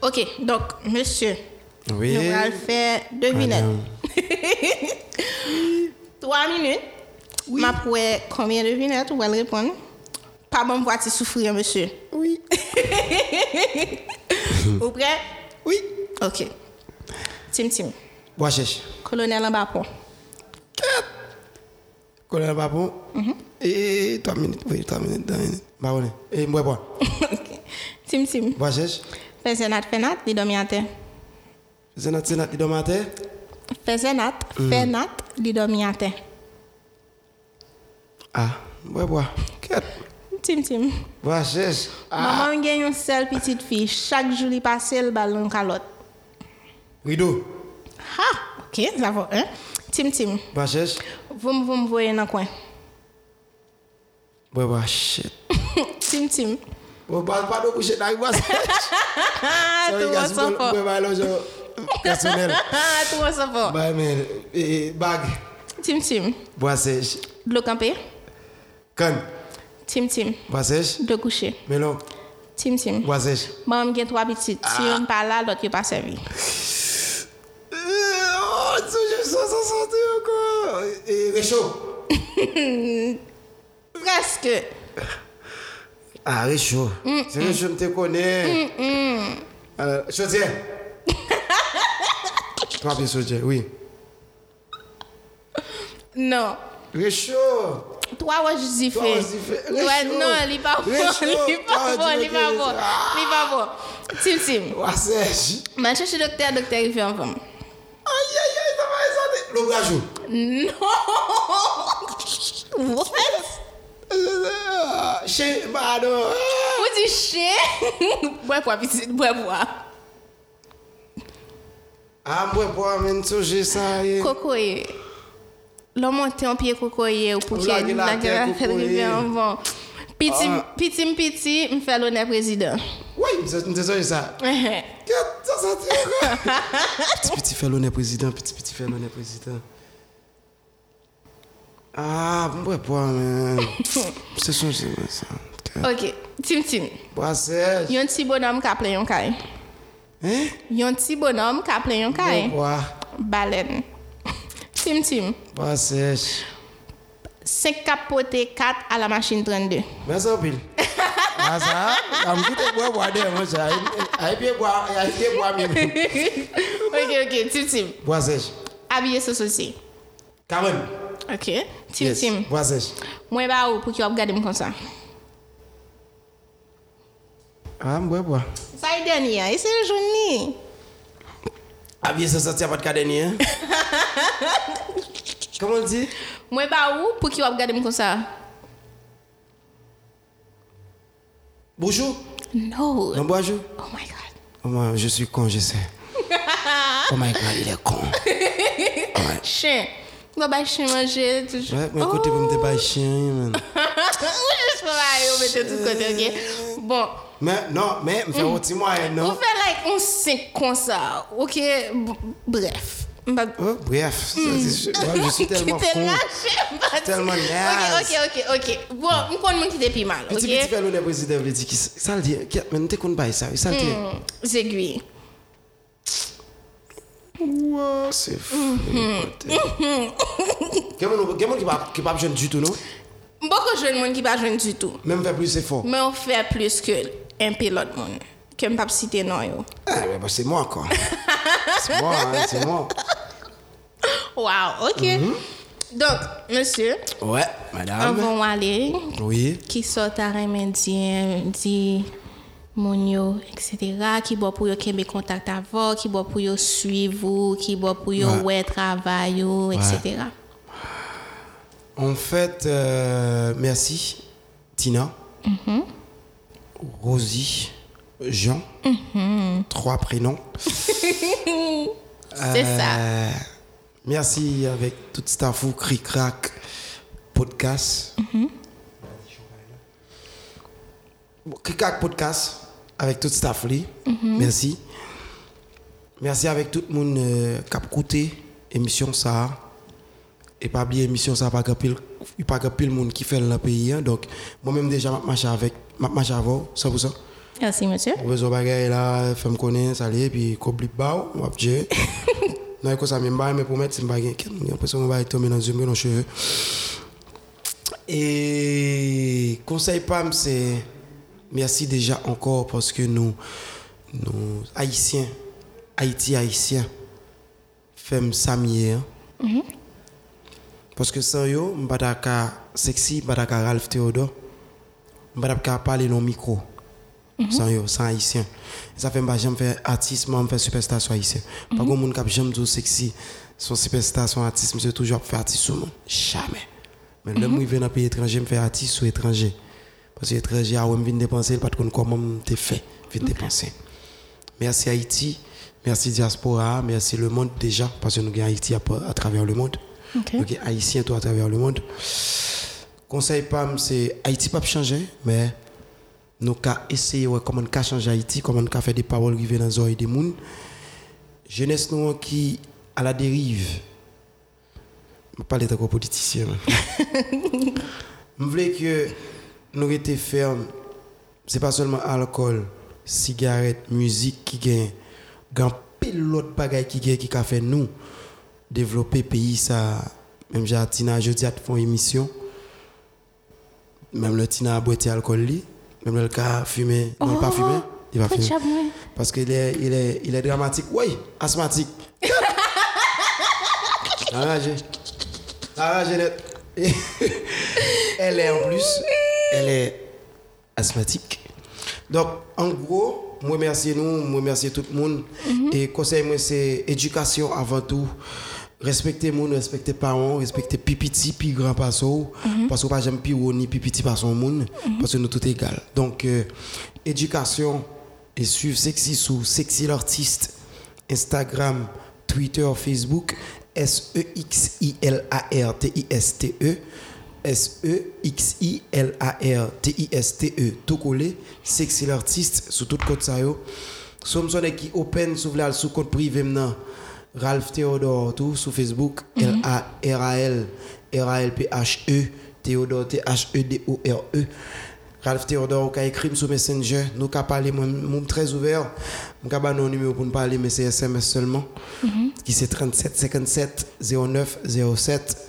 [SPEAKER 1] Ok, donc, monsieur,
[SPEAKER 2] Oui.
[SPEAKER 1] nous allons faire devinette. Trois minutes. Oui. Ma pour combien de devinettes vous allez répondre? Pas bon voir si souffrir, monsieur.
[SPEAKER 2] Oui.
[SPEAKER 1] Vous prêt?
[SPEAKER 2] Oui.
[SPEAKER 1] Ok. Tim Tim.
[SPEAKER 2] Bois cherche.
[SPEAKER 1] Colonel bas pont.
[SPEAKER 2] Colonel Babon. Et 3 minutes. Oui, 3 minutes. 3 minutes. Bah, on est. Et moi, bois.
[SPEAKER 1] ok. Tim Tim.
[SPEAKER 2] Bois cherche.
[SPEAKER 1] Faisenat, fenat, li dormi à terre.
[SPEAKER 2] Zenat, senat, li do maten? Fe
[SPEAKER 1] zenat, fe nat, li do miyaten.
[SPEAKER 2] Ah, bwe bwa, ket.
[SPEAKER 1] Tim tim.
[SPEAKER 2] Bwa jes.
[SPEAKER 1] Maman gen yon sel pitit fi, chak juli pase l balon kalot.
[SPEAKER 2] Rido?
[SPEAKER 1] Ha, ok, zavon, hein? Tim tim. Bwa jes? Voum voum voye nan kwen.
[SPEAKER 2] Bwe bwa, shit.
[SPEAKER 1] Tim tim.
[SPEAKER 2] Bwe bwa, bwa do kouche
[SPEAKER 1] nan
[SPEAKER 2] yon
[SPEAKER 1] sej.
[SPEAKER 2] Tou
[SPEAKER 1] monson fo.
[SPEAKER 2] Bwe
[SPEAKER 1] bwa,
[SPEAKER 2] lo jo... Personnel.
[SPEAKER 1] Ah, tout va? Sans fort.
[SPEAKER 2] Bah, mais. Et bag.
[SPEAKER 1] Tim Tim.
[SPEAKER 2] Bois sèche.
[SPEAKER 1] De l'eau campé.
[SPEAKER 2] Canne.
[SPEAKER 1] Tim Tim.
[SPEAKER 2] Bois sèche.
[SPEAKER 1] De coucher.
[SPEAKER 2] Melon.
[SPEAKER 1] Tim Tim.
[SPEAKER 2] Bois sèche.
[SPEAKER 1] Bon, j'ai trois petites. Si
[SPEAKER 2] Ah.
[SPEAKER 1] on pas là, l'autre n'est pas servi.
[SPEAKER 2] Euh, Oh, je sens ça sentir encore. Et réchaud.
[SPEAKER 1] Presque.
[SPEAKER 2] Ah, réchaud. C'est réchaud, je te connais. Alors, chaudière. Trois pieds chaudière, oui.
[SPEAKER 1] Non.
[SPEAKER 2] Réchaud.
[SPEAKER 1] Trois ouais, je dis fait.
[SPEAKER 2] ouais.
[SPEAKER 1] Ouais, non, il n'est pas bon. Il n'est pas
[SPEAKER 2] Ah,
[SPEAKER 1] bon, il n'est pas bon.
[SPEAKER 2] ça.
[SPEAKER 1] Il n'est pas bon. Tim Tim.
[SPEAKER 2] Bois sèche.
[SPEAKER 1] Je cherche le docteur, docteur, il fait un femme.
[SPEAKER 2] Aïe, aïe, aïe, ça va, ça va. Le brajou.
[SPEAKER 1] Non. What?
[SPEAKER 2] Chez, bah non.
[SPEAKER 1] Vous dites chien? Ouais, quoi, petit, ouais, quoi.
[SPEAKER 2] A mwen pou amen souje sa ye.
[SPEAKER 1] Kokoye. Lò monte an piye kokoye ou
[SPEAKER 2] pou
[SPEAKER 1] piye
[SPEAKER 2] la gera
[SPEAKER 1] fèd
[SPEAKER 2] rive an
[SPEAKER 1] van. Piti
[SPEAKER 2] m
[SPEAKER 1] piti m fè lò
[SPEAKER 2] ne
[SPEAKER 1] prezident. Woy, m te souje sa.
[SPEAKER 2] Kè, sa sa ti yo. Piti piti fè lò ne prezident, piti piti fè lò ne prezident. A, mwen pou amen. M se souje sa.
[SPEAKER 1] Ok, tim tim.
[SPEAKER 2] Bwase.
[SPEAKER 1] Yon ti bonan m ka ple yon kay.
[SPEAKER 2] Eh?
[SPEAKER 1] Yon ti bonom ka plen yon kay.
[SPEAKER 2] Wa.
[SPEAKER 1] Balen. Tim tim.
[SPEAKER 2] Wa sech.
[SPEAKER 1] 5 kapote 4 a la machine 32.
[SPEAKER 2] Mè sa pil. Mè sa, am ki te bwa bwa de mwen sa. A yi bwa, a yi bwa mè.
[SPEAKER 1] Ok, ok, tim tim.
[SPEAKER 2] Wa sech.
[SPEAKER 1] Abye so sosi.
[SPEAKER 2] Kamen.
[SPEAKER 1] Ok, tim
[SPEAKER 2] yes.
[SPEAKER 1] tim.
[SPEAKER 2] Wa sech.
[SPEAKER 1] Mwen ba ou pou ki wap
[SPEAKER 2] gade m kon
[SPEAKER 1] sa. A, ah, mwen bwa bwa. kay denye, e
[SPEAKER 2] se jouni. Avye ah, se soti apat ka denye? Koman di?
[SPEAKER 1] Mwen ba ou pou ki wap gade m kon sa?
[SPEAKER 2] Bonjour?
[SPEAKER 1] No.
[SPEAKER 2] Non bonjour?
[SPEAKER 1] Oh my God.
[SPEAKER 2] Oh my, je suis con, je sais. oh my God, il est con.
[SPEAKER 1] ouais. Chien. Mwen bay chien manje.
[SPEAKER 2] Ouais, mwen kote pou mte bay chien. Mwen
[SPEAKER 1] jes pou bay ou mette tout kote, ok? Bon.
[SPEAKER 2] Men, nan, men, mwen fè yon ti mwayen
[SPEAKER 1] nan.
[SPEAKER 2] Mwen
[SPEAKER 1] fè like yon 5 kon sa, ok, bref.
[SPEAKER 2] Bref, hmm. je
[SPEAKER 1] sou telman kon. Telman
[SPEAKER 2] yas.
[SPEAKER 1] Ok, ok, ok, ok. Bon, mwen kon mwen ki depi mal, ok.
[SPEAKER 2] Mwen ti biti fè loun e prezident vle di ki sal di, men te kon bay sa,
[SPEAKER 1] sal di.
[SPEAKER 2] Zegwi. Ouwa, se fè. Gen moun ki pap jen du tout
[SPEAKER 1] nou? Mboko jen moun ki pap jen du tout.
[SPEAKER 2] Men mwen fè plus se
[SPEAKER 1] fò. Men mwen fè plus ke l. un pilote monde. Que je ne pas citer non yo.
[SPEAKER 2] Ah, mais bah, c'est moi encore. c'est moi, hein, c'est moi.
[SPEAKER 1] Wow, ok.
[SPEAKER 2] Mhm.
[SPEAKER 1] Donc, monsieur,
[SPEAKER 2] Ouais,
[SPEAKER 1] on
[SPEAKER 2] madame.
[SPEAKER 1] va aller.
[SPEAKER 2] Oui.
[SPEAKER 1] Qui sort à remédier, dit moun yo, etc. Qui boit pour yo contact avant, qui boit pour yo suivre, qui boit pour yo
[SPEAKER 2] Ouais.
[SPEAKER 1] travail, etc.
[SPEAKER 2] En fait, euh, merci, Tina, Rosie, Jean, trois prénoms.
[SPEAKER 1] C'est ça.
[SPEAKER 2] Euh, Merci avec tout staff ou Cric Crac podcast. Bon, Cric Crac podcast avec tout staff li. Merci. Merci avec tout le monde euh, qui a écouté émission ça. Et pas oublier émission ça pas grand pile il pas pile monde qui fait le pays hein. donc moi même déjà m'a marché avec m'a marché avant 100%.
[SPEAKER 1] Merci, monsieur.
[SPEAKER 2] besoin bagay là femme connaît aller puis cobli ba on va dire. Non écoute ça pas mais pour mettre c'est bagay j'ai l'impression qu'on va tomber dans une dans cheveux. Et conseil pam c'est merci déjà encore parce que nous nous haïtiens Haïti haïtien femme samier parce que sans yo m'pas ka sexy m'pas ka Ralph Théodore m'pas ka parler dans micro sans yo sans haïtien ça fait m'pas jamais faire artiste me faire superstar sur haïtien pas grand monde qui jamais dire sexy son superstar son artiste monsieur toujours faire artiste sur monde jamais. Mais le moi vient dans pays étranger me faire artiste sur étranger. Parce que étranger a vinn dépenser pas de comment t'es fait vinn dépenser. Merci Haïti merci diaspora merci le monde déjà parce que nous avons Haïti à, à travers le monde.
[SPEAKER 1] Ok.
[SPEAKER 2] Ok, haïtien tout à travers le monde. Conseil PAM, c'est Haïti pas changer, mais nous avons essayé ouais, comment nous changer Haïti, comment nous faire des paroles qui viennent dans les oreilles des gens. Jeunesse nous qui à la dérive. Je ne parle pas de politicien. Je voulais que nous étions fermes c'est pas seulement alcool, cigarette, musique qui gagne, grand pile l'autre bagaille qui gagne qui a fait nous développer pays ça même j'ai Tina jeudi à font émission même le Tina a boité alcool li, même le cas fumé, non pas fumé, il va fumer parce qu'il est il est il est dramatique. Oui, asthmatique. Arrangé. Arrangé net. elle est en plus, elle est asthmatique. Donc, en gros, moi remercie nous, moi remercie tout le monde. Et conseil, moi, c'est éducation avant tout. Respecter monde, respecter parents, respecter pipiti, puis grand passo. Parce que pas j'aime ou ni pipiti par son monde. Parce que nous tout égal. Donc, euh, éducation et suivre Sexy sous Sexy l'artiste. Instagram, Twitter, Facebook, E S-E-X-I-L-A-R-T-I-S-T-E. S-E-X-I-L-A-R-T-I-S-T-E. Tout collé, Sexy l'artiste, sous tout code ça yo. Somme son qui open sous v'là sous compte privé maintenant. Ralph Théodore tout sur Facebook L A R A L R A L P H E Théodore T H E D O R E. Ralph Théodore qui a écrit sur Messenger nous qu'a parlé moi très ouvert. Moi qu'a un numéro pour nous parler mais c'est SMS seulement. Qui c'est 37 57 09 07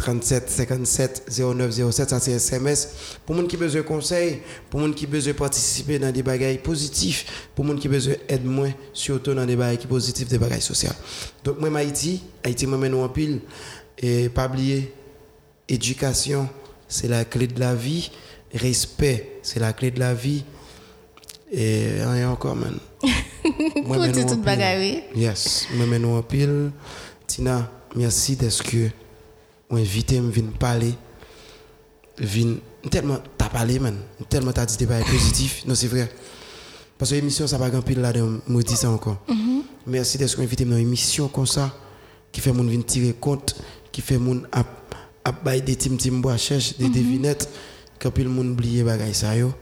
[SPEAKER 2] 37 57 09 07 ça c'est SMS pour monde qui besoin de conseils pour monde qui besoin de participer dans des bagailles positifs pour monde qui besoin aide moins surtout dans des bagailles qui positifs des bagailles sociales. Donc moi Haïti Haïti moi nous en pile. Et pas oublier éducation c'est la clé de la vie. Respect c'est la clé de la vie. Et rien encore man. Moi,
[SPEAKER 1] Tout tout bagaille.
[SPEAKER 2] Yes, moi nous en pile. Tina, merci d'être ou invité me venir parler. Vin tellement t'as parlé man, tellement t'as dit des bails positifs. Non, c'est vrai. Parce que l'émission ça va grand pile là de me dire ça encore. Merci d'être invité dans une émission comme ça qui fait mon venir tirer compte, qui fait mon à des tim tim bois cherche des devinettes quand pile monde oublier bagaille ça yo.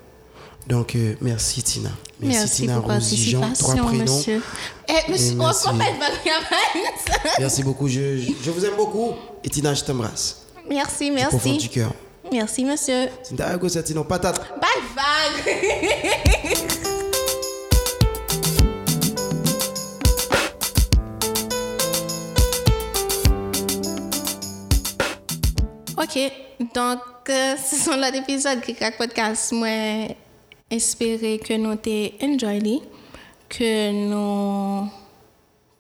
[SPEAKER 2] Donc euh, merci Tina.
[SPEAKER 1] Merci
[SPEAKER 2] Tina
[SPEAKER 1] pour
[SPEAKER 2] Rosie Jean, trois
[SPEAKER 1] participation,
[SPEAKER 2] prénoms.
[SPEAKER 1] monsieur. Eh, monsieur, on
[SPEAKER 2] merci. Merci beaucoup. Je, je- je vous aime beaucoup. Et Tina, je t'embrasse.
[SPEAKER 1] Merci,
[SPEAKER 2] Du profond du
[SPEAKER 1] merci.
[SPEAKER 2] cœur.
[SPEAKER 1] Merci, monsieur.
[SPEAKER 2] Tina, Tina, patate.
[SPEAKER 1] Bye, vague. Ok, donc euh, ce sont là l'épisode qui craque podcast. Moi, espérer que nous t'ai enjoyé, que nous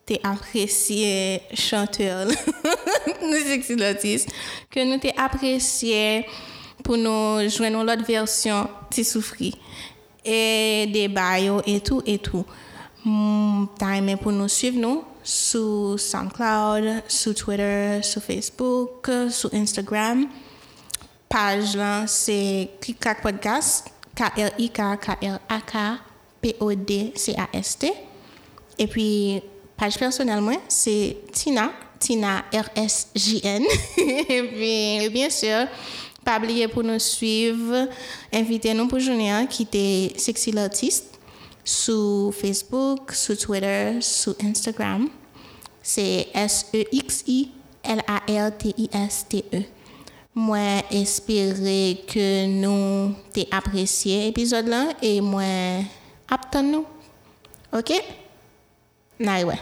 [SPEAKER 1] t'ai apprécié chanteur, nous sexy l'artiste, que nous t'ai apprécié pour nous joindre l'autre version, t'es souffri. Et des bios et tout et tout. Hmm, T'as aimé pour nous suivre nous sur SoundCloud, sur Twitter, sur Facebook, sur Instagram page là, c'est Click Podcast, K-R-I-K-K-R-A-K-P-O-D-C-A-S-T. Et puis, page personnelle, moi, c'est Tina, Tina R-S-J-N. Et puis, bien sûr, pas oublier pour nous suivre, invitez-nous pour journée hein, qui était Sexy l'artiste sur Facebook, sur Twitter, sur Instagram. C'est E S-E-X-I-L-A-R-T-I-S-T-E. Moi, espérer que nous t'ai apprécié l'épisode là et moi, attends nous. OK? Ouais.